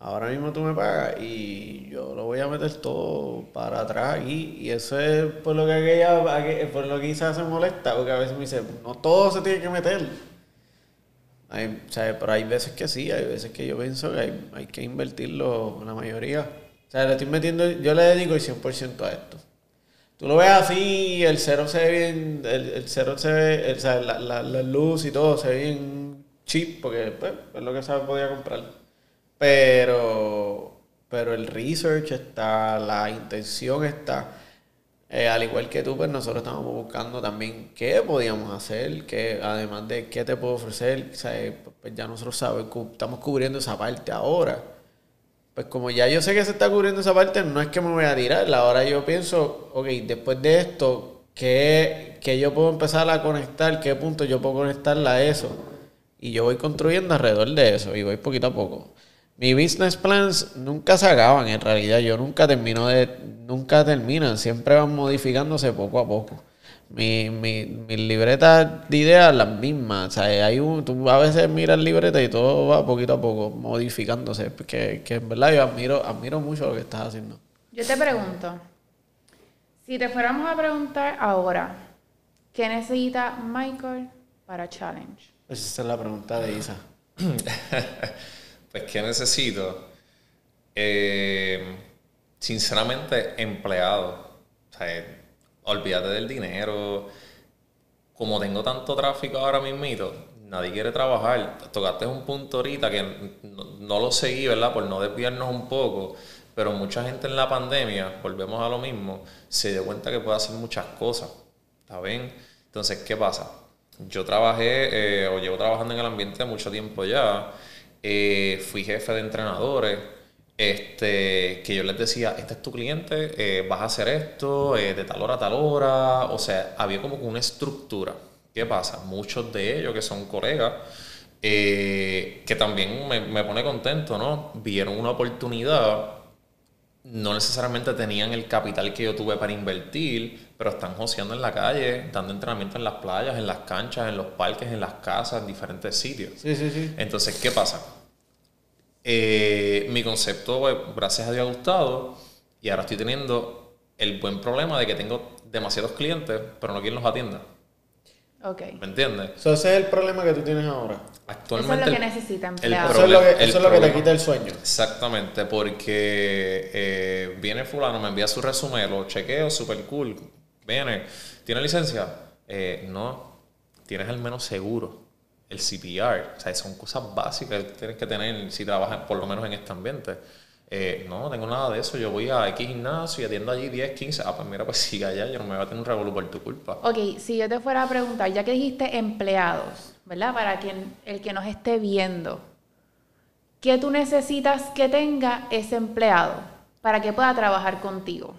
Ahora mismo tú me pagas y yo lo voy a meter todo para atrás aquí. Y eso es por lo que aquella, aqu- por lo que quizás se molesta, porque a veces me dice, no todo se tiene que meter. Hay, pero hay veces que sí, hay veces que yo pienso que hay, hay que invertirlo la mayoría. O sea, le estoy metiendo, yo le dedico el 100% a esto. Tú lo ves así, el cero se ve bien, el, el cero se ve, o sea, la, la, la luz y todo se ve bien cheap, porque pues, es lo que se podía comprar. Pero, pero el research está, la intención está. Eh, al igual que tú, pues nosotros estábamos buscando también qué podíamos hacer, qué, además de qué te puedo ofrecer, o sea, eh, pues ya nosotros sabemos, estamos cubriendo esa parte ahora. Pues como ya yo sé que se está cubriendo esa parte, no es que me voy a tirar. Ahora yo pienso, ok, después de esto, ¿qué, qué yo puedo empezar a conectar? ¿Qué punto yo puedo conectarla a eso? Y yo voy construyendo alrededor de eso y voy poquito a poco. Mis business plans nunca se acaban en realidad. Yo nunca termino de... Nunca terminan. Siempre van modificándose poco a poco. Mi, mi, mis libretas de ideas las mismas. O sea, hay un, tú a veces miras libreta y todo va poquito a poco modificándose. Que, que en verdad yo admiro, admiro mucho lo que estás haciendo. Yo te pregunto, si te fuéramos a preguntar ahora, ¿qué necesita Michael para Challenge? Esa es la pregunta de Isa. [laughs] Pues, ¿qué necesito? Eh, sinceramente, empleado. O sea, olvídate del dinero. Como tengo tanto tráfico ahora mismito, nadie quiere trabajar. Tocaste un punto ahorita que no, lo seguí, ¿verdad? Por no desviarnos un poco. Pero mucha gente en la pandemia, volvemos a lo mismo, se dio cuenta que puede hacer muchas cosas. ¿Está bien? Entonces, ¿qué pasa? Yo trabajé, eh, o llevo trabajando en el ambiente mucho tiempo ya. Eh, fui jefe de entrenadores. Este, que yo les decía, este es tu cliente, eh, vas a hacer esto, eh, de tal hora a tal hora. O sea, había como una estructura. ¿Qué pasa? Muchos de ellos que son colegas, eh, que también me, me pone contento, ¿no? Vieron una oportunidad no necesariamente tenían el capital que yo tuve para invertir, pero están joseando en la calle, dando entrenamiento en las playas, en las canchas, en los parques, en las casas, en diferentes sitios. Sí, sí, sí. Entonces, ¿qué pasa? Eh, mi concepto, pues, gracias a Dios, ha gustado y ahora estoy teniendo el buen problema de que tengo demasiados clientes, pero no quien los atienda. Ok. ¿Me entiendes? So, ese es el problema que tú tienes ahora. Eso es Actualmente. lo que el- necesita el empleado. Eso es lo que, problema- el eso es lo que te problema- quita el sueño. Exactamente, porque eh, viene fulano, me envía su resumen, lo chequeo, super cool. Viene, ¿tiene licencia? Eh, no, tienes al menos seguro. El CPR. O sea, son cosas básicas que tienes que tener si trabajas por lo menos en este ambiente. Eh, no, no tengo nada de eso. Yo voy a X gimnasio y atiendo allí 10, 15. Ah, pues mira, pues [laughs] sigue allá. Yo no me voy a tener un revolú por tu culpa. Ok, si yo te fuera a preguntar, ya que dijiste empleados, ¿verdad? Para quien, el que nos esté viendo, ¿qué tú necesitas que tenga ese empleado para que pueda trabajar contigo?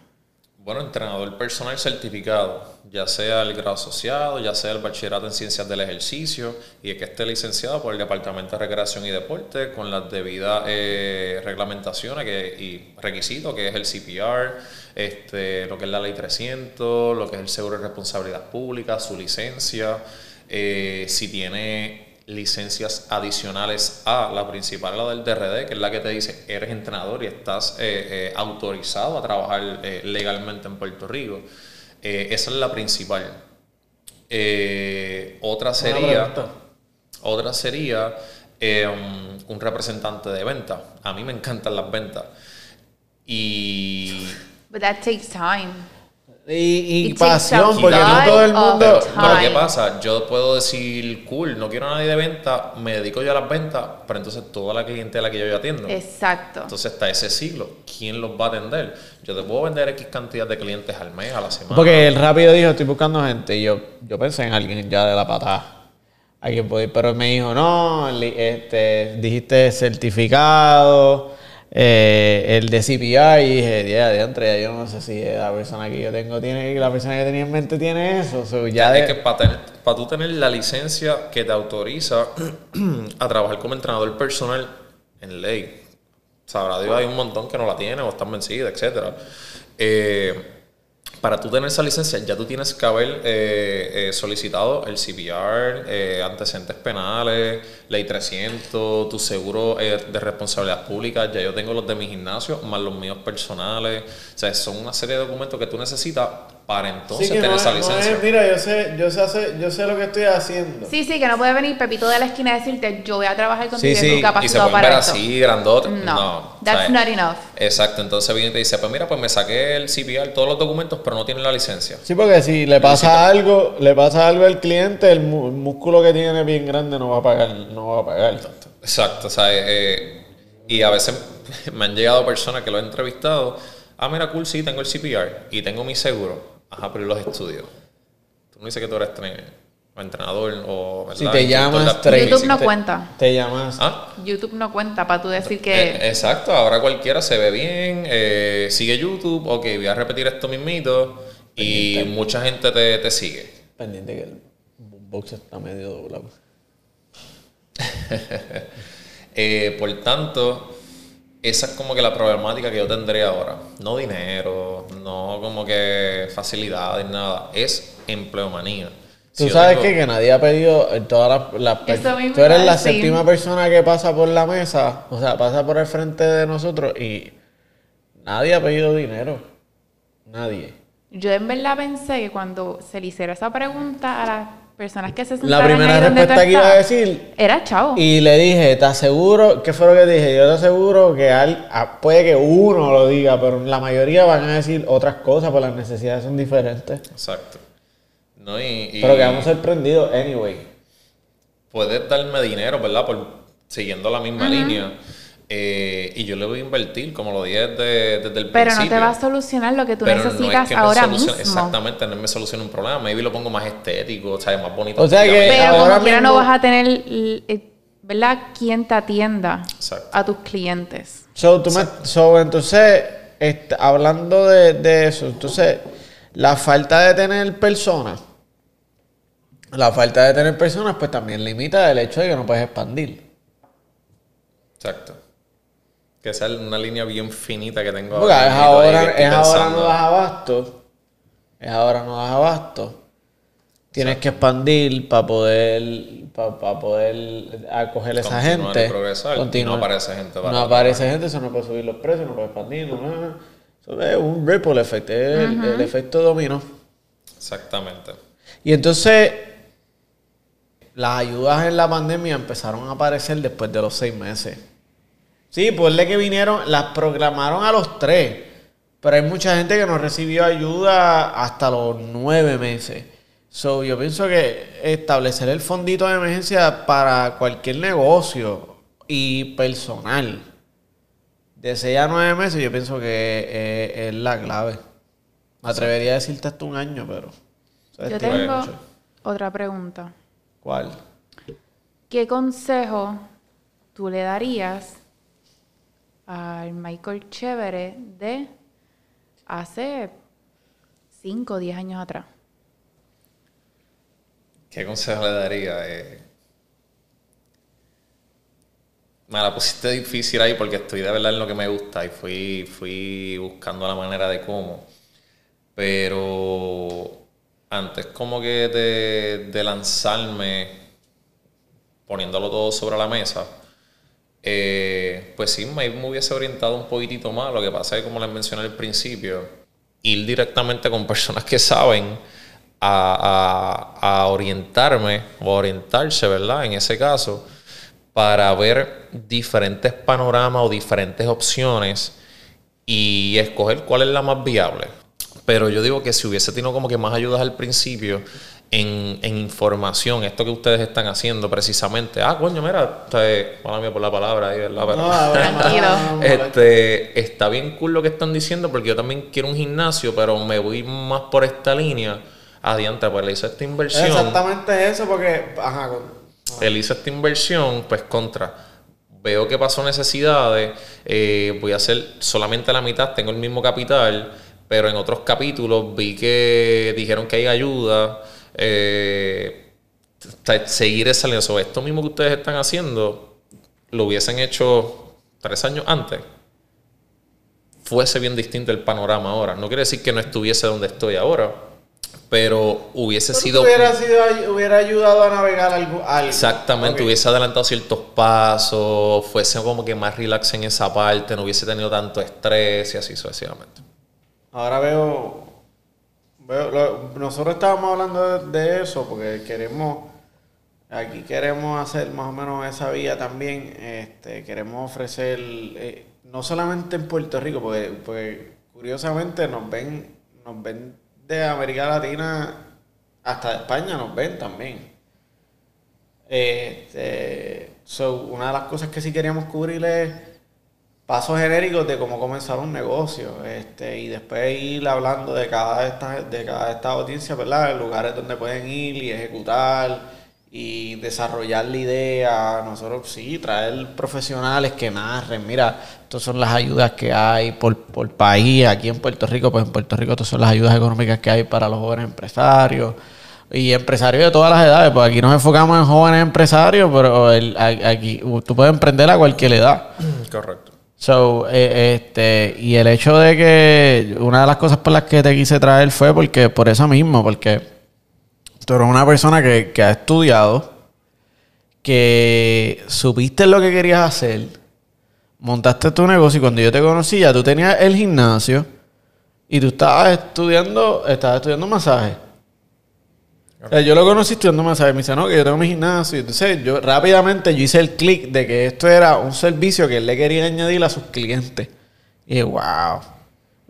Bueno, entrenador personal certificado, ya sea el grado asociado, ya sea el bachillerato en ciencias del ejercicio y que esté licenciado por el Departamento de Recreación y Deporte con las debidas eh, reglamentaciones que- y requisitos, que es el CPR, este, lo que es la ley 300, lo que es el seguro de responsabilidad pública, su licencia, eh, si tiene licencias adicionales a la principal, la del DRD, que es la que te dice eres entrenador y estás eh, eh, autorizado a trabajar eh, legalmente en Puerto Rico. Eh, esa es la principal. Eh, otra sería, otra sería eh, un, un representante de venta. A mí me encantan las ventas. Y But that takes time. Y, pasión, porque no todo el mundo. Pero ¿qué pasa? Yo puedo decir, cool, no quiero a nadie de venta, me dedico yo a las ventas, pero entonces toda la clientela que yo atiendo. Exacto. Entonces está ese ciclo. ¿Quién los va a atender? Yo te puedo vender X cantidad de clientes al mes, a la semana. Porque él rápido dijo, estoy buscando gente. Y yo, yo pensé en alguien ya de la patada. Alguien puede ir. Pero él me dijo, no, este, dijiste certificado, eh, el de CPI. Y dije, ya, de entre, yo no sé si la persona que yo tengo tiene, la persona que tenía en mente tiene eso. So, ya es de- que para, tú tener la licencia que te autoriza [clears throat] a trabajar como entrenador personal en ley, sabrá Dios, hay un montón que no la tienen o están vencidas, etcétera. Eh, para tú tener esa licencia, ya tú tienes que haber eh, eh, solicitado el CPR, eh, antecedentes penales, ley 300, tu seguro eh, de responsabilidad pública. Ya yo tengo los de mi gimnasio, más los míos personales. O sea, son una serie de documentos que tú necesitas para entonces Sí, tener no esa no licencia. es, mira, yo sé, yo sé, hacer- yo sé lo que estoy haciendo. Sí, sí, que no puede venir Pepito de la esquina y decirte, yo voy a trabajar contigo Sí, sí, y y se pueden ver esto. así, grandote. No, No. that's ¿sabes? not enough. Exacto, entonces viene y te dice, pues mira, pues me saqué el CPR, todos los documentos, pero no tiene la licencia. Sí, porque si le pasa algo, le pasa algo al cliente, el, mu- el músculo que tiene bien grande no va a pagar, no va a pagar. Exacto, o sea, eh, eh, y a veces [laughs] me han llegado personas que lo he entrevistado, ah, mira, cool, sí, tengo el CPR y tengo mi seguro. Ajá, pero ¿y los estudios? Tú no dices que tú eres tre- o entrenador o... Si ¿verdad? te Instructor de llamas trainer, YouTube no cuenta. Te llamas. ¿Ah? YouTube no cuenta para tú decir Eh, que... exacto, ahora cualquiera se ve bien, eh, sigue YouTube, ok, voy a repetir esto mismito y mucha gente te, te sigue. Pendiente que el box está medio doblado. [laughs] Eh, por tanto, esa es como que la problemática que yo tendré ahora. No dinero, no como que facilidades, nada. Es empleomanía. Tú sabes tengo- que, que nadie ha pedido eh, todas las, las per- Eso mismo Tú eres la decir. séptima persona que pasa por la mesa, o sea, pasa por el frente de nosotros y nadie ha pedido dinero. Nadie. Yo en verdad pensé que cuando se le hiciera esa pregunta a las personas que se La sentaran primera ahí donde tú respuesta que iba a decir Era chavo. y le dije, ¿te aseguro? ¿Qué fue lo que dije? Yo te aseguro que al- a- puede que uno lo diga, pero la mayoría van a decir otras cosas, porque las necesidades son diferentes. Exacto. No, y, y Pero quedamos sorprendidos, anyway. puedes darme dinero, ¿verdad? Por siguiendo la misma línea. Eh, y yo le voy a invertir, como lo dije desde, desde el Pero principio. no te va a solucionar lo que tú Pero no es necesitas que ahora mismo. Exactamente, no me soluciona un problema. Maybe lo pongo más estético, o sea, más bonito. O sea que-. Pero ahora como quiera no vas a tener, eh, ¿verdad? Quien te atienda Exacto. a tus clientes. So, tú me- so, entonces, hablando de, de eso, entonces, la falta de tener personas, la falta de tener personas, pues también limita el hecho de que no puedes expandir. Exacto. Que esa es una línea bien finita que tengo Porque es ahora, es ahora no das abasto. Es ahora no das abasto. Tienes que expandir para poder, para poder acoger a esa Continuar gente. y progresar, y no aparece gente para No aparece gente, eso no puede subir los precios, no puede expandir, no, no, no. Eso es un ripple effect, es el, el efecto dominó. Exactamente. Y entonces, las ayudas en la pandemia empezaron a aparecer después de los seis meses. Sí, pues de que vinieron, las programaron a los tres. Pero hay mucha gente que no recibió ayuda hasta los nueve meses. So, yo pienso que establecer el fondito de emergencia para cualquier negocio y personal de 6 a 9 meses, yo pienso que es, es la clave. Me atrevería a decirte hasta un año, pero... Yo tengo mucho. otra pregunta. ¿Cuál? ¿Qué consejo tú le darías al Michael Chévere de hace 5 o 10 años atrás? ¿Qué consejo le daría? Eh, me la pusiste difícil ahí porque estoy de verdad en lo que me gusta y fui, fui buscando la manera de cómo. Pero antes como que de, de lanzarme poniéndolo todo sobre la mesa, eh, pues sí, me, hubiese orientado un poquitito más. Lo que pasa es que, como les mencioné al principio, ir directamente con personas que saben a, a- orientarme o orientarse, ¿verdad? En ese caso, para ver diferentes panoramas o diferentes opciones y escoger cuál es la más viable. Pero yo digo que si hubiese tenido como que más ayudas al principio en, en información, esto que ustedes están haciendo precisamente. Ah, coño, mira, para mí por la palabra ahí, ¿verdad? Pero- No, Tranquilo. este, está bien cool lo que están diciendo porque yo también quiero un gimnasio, pero me voy más por esta línea. Adiante, pues le hice esta inversión. Exactamente eso, porque... Ajá, con- Él hizo esta inversión, pues contra. Veo que pasó necesidades, eh, voy a hacer solamente la mitad, tengo el mismo capital, pero en otros capítulos vi que dijeron que hay ayuda. Eh, seguir esa línea. Sobre esto mismo que ustedes están haciendo, lo hubiesen hecho tres años antes. Fuese bien distinto el panorama ahora. No quiere decir que no estuviese donde estoy ahora, pero hubiese Pero sido. Hubiera, sido, hubiera ayudado a navegar algo. algo. Exactamente, hubiese adelantado ciertos pasos, fuese como que más relax en esa parte, no hubiese tenido tanto estrés y así sucesivamente. Ahora veo. Nosotros estábamos hablando de, eso porque queremos. Aquí queremos hacer más o menos esa vía también. Este, queremos ofrecer. eh, no solamente en Puerto Rico, porque, porque curiosamente nos ven, nos ven de América Latina hasta España, nos ven también. Este, so, una de las cosas que sí queríamos cubrir es pasos genéricos de cómo comenzar un negocio este, y después ir hablando de cada de estas de cada de estas audiencias, ¿verdad? Lugares donde pueden ir y ejecutar y desarrollar la idea. Nosotros sí, traer profesionales que narren. Mira, estas son las ayudas que hay por, por país. Aquí en Puerto Rico, pues en Puerto Rico estas son las ayudas económicas que hay para los jóvenes empresarios. Y empresarios de todas las edades, pues aquí nos enfocamos en jóvenes empresarios, pero el- aquí tú puedes emprender a cualquier edad. Correcto. So, eh, este, y el hecho de que una de las cosas por las que te quise traer fue porque, por eso mismo, porque tú eres una persona que, que ha estudiado, que supiste lo que querías hacer, montaste tu negocio y cuando yo te conocí ya tú tenías el gimnasio y tú estabas estudiando, estabas estudiando masaje. O sea, yo lo conocí estudiando masaje. Me dice, no, que yo tengo mi gimnasio. Entonces, yo rápidamente yo hice el clic de que esto era un servicio que él le quería añadir a sus clientes. Y dije, wow.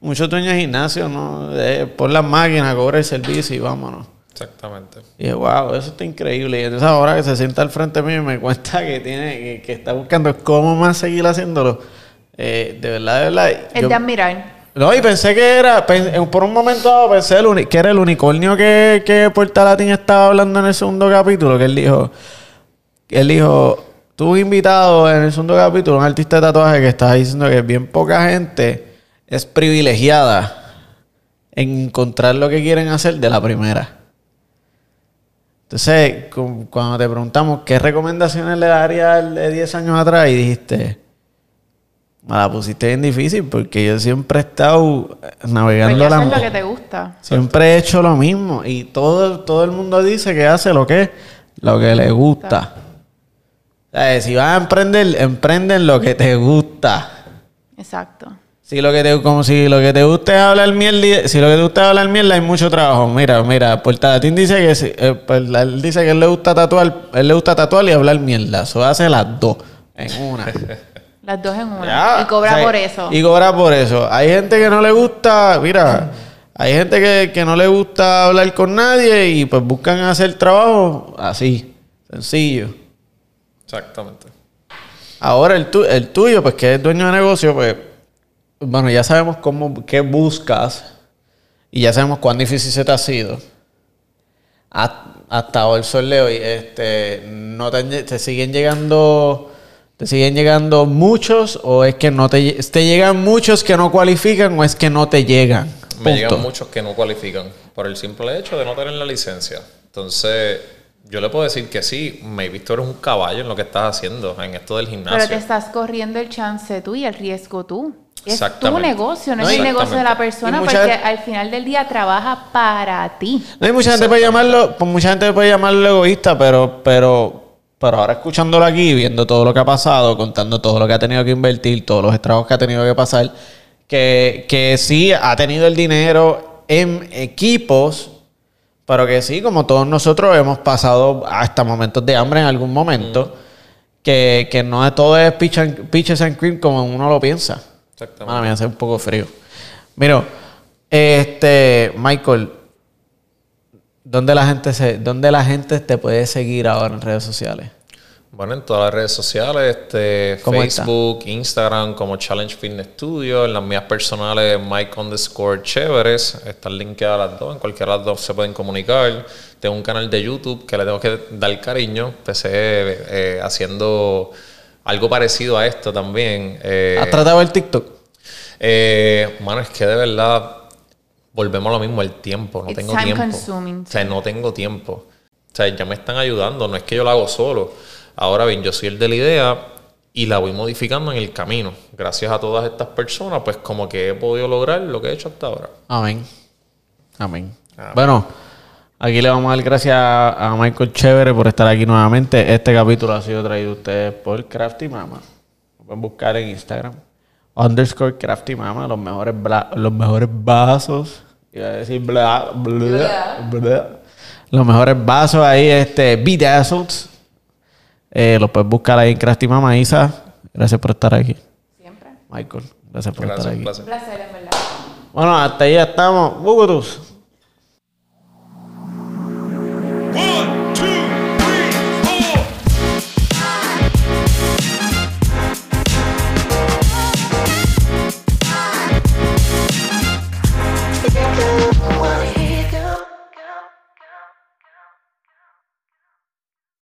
Muchos dueños de gimnasio, ¿no? Eh, pon las máquinas, cobra el servicio y vámonos. Exactamente. Y dije, wow, eso está increíble. Y entonces ahora que se sienta al frente mío y me cuenta que tiene, que, que está buscando cómo más seguir haciéndolo. eh, de verdad, de verdad. Es yo- de admirar. No, y pensé que era, por un momento dado pensé que era el unicornio que, que Puerta Latín estaba hablando en el segundo capítulo, que él dijo, él dijo, tuvo un invitado en el segundo capítulo, un artista de tatuaje que estaba diciendo que bien poca gente es privilegiada en encontrar lo que quieren hacer de la primera. Entonces, cu- cuando te preguntamos qué recomendaciones le darías de 10 años atrás y dijiste, me la pusiste bien difícil porque yo siempre he estado navegando Porque la lo que te gusta. Siempre he hecho lo mismo y todo, todo el mundo dice que hace lo que lo que le gusta. O sea, si vas a emprender, emprende en lo que te gusta. Exacto. Si lo que te, como si lo que te gusta es hablar mierda, si lo que te gusta es hablar mierda, hay mucho trabajo. Mira, mira, Puerta Latín dice que si- eh, él dice que él le gusta tatuar, él le gusta tatuar y hablar mierda. Eso hace las dos en una. [laughs] Las dos en una. Ya, y cobra o sea, por eso. Y cobra por eso. Hay gente que no le gusta, mira, Hay gente que, que no le gusta hablar con nadie y pues buscan hacer trabajo así, sencillo. Exactamente. Ahora el, tu- el tuyo, pues que es dueño de negocio, pues bueno, ya sabemos cómo, qué buscas y ya sabemos cuán difícil se te ha sido. Ha- Hasta hoy el sol de hoy, este, no te siguen llegando, te siguen llegando muchos o es que no te, te llegan muchos que no cualifican o es que no te llegan. Me llegan muchos que no cualifican por el simple hecho de no tener la licencia. Entonces, yo le puedo decir que sí, maybe tú eres un caballo en lo que estás haciendo, en esto del Pero gimnasio. te estás corriendo el chance tú y el riesgo tú. Es tu negocio, no, No, es el negocio de la persona, porque gente- al final del día trabaja para ti. No hay mucha gente puede llamarlo, pues mucha gente puede llamarlo egoísta, pero, pero, pero ahora escuchándolo aquí, viendo todo lo que ha pasado, contando todo lo que ha tenido que invertir, todos los estragos que ha tenido que pasar, que, que sí ha tenido el dinero en equipos, pero que sí, como todos nosotros hemos pasado hasta momentos de hambre en algún momento, que, que no es todo es peach and- peaches and cream como uno lo piensa. Exactamente. Mía, hace un poco frío. Mira, este, Michael, ¿dónde la gente se, dónde la gente te puede seguir ahora en redes sociales? Bueno, en todas las redes sociales, este. Facebook, Instagram, como Challenge Fitness Studio. En las mías personales, Mike underscore Chéveres. Están linkeadas las dos. En cualquiera de las dos se pueden comunicar. Tengo un canal de YouTube que le tengo que dar cariño. Empecé eh, haciendo algo parecido a esto también. Eh, ¿Has tratado el TikTok? eh, mano, es que de verdad volvemos a lo mismo, el tiempo. No It's tengo time tiempo. consuming, O sea, no tengo tiempo. O sea, ya me están ayudando. No es que yo lo hago solo. Ahora bien, yo soy el de la idea y la voy modificando en el camino. Gracias a todas estas personas, pues como que he podido lograr lo que he hecho hasta ahora. Amén. Amén. Bueno, aquí le vamos a dar gracias a a Michael Chévere por estar aquí nuevamente. Este capítulo ha sido traído a ustedes por Crafty Mama. Lo pueden buscar en Instagram. Underscore Crafty Mama. Los mejores, bla- los mejores vasos. Iba a decir bla, bla, bla. Los mejores vasos ahí, este, Bedazzled. Eh, los puedes buscar ahí en Crafty Mama. Isa, gracias por estar aquí. Siempre. Michael, gracias por Gracias, estar un aquí. placer. Un placer, en verdad. Bueno, hasta ahí ya estamos. Bugutus.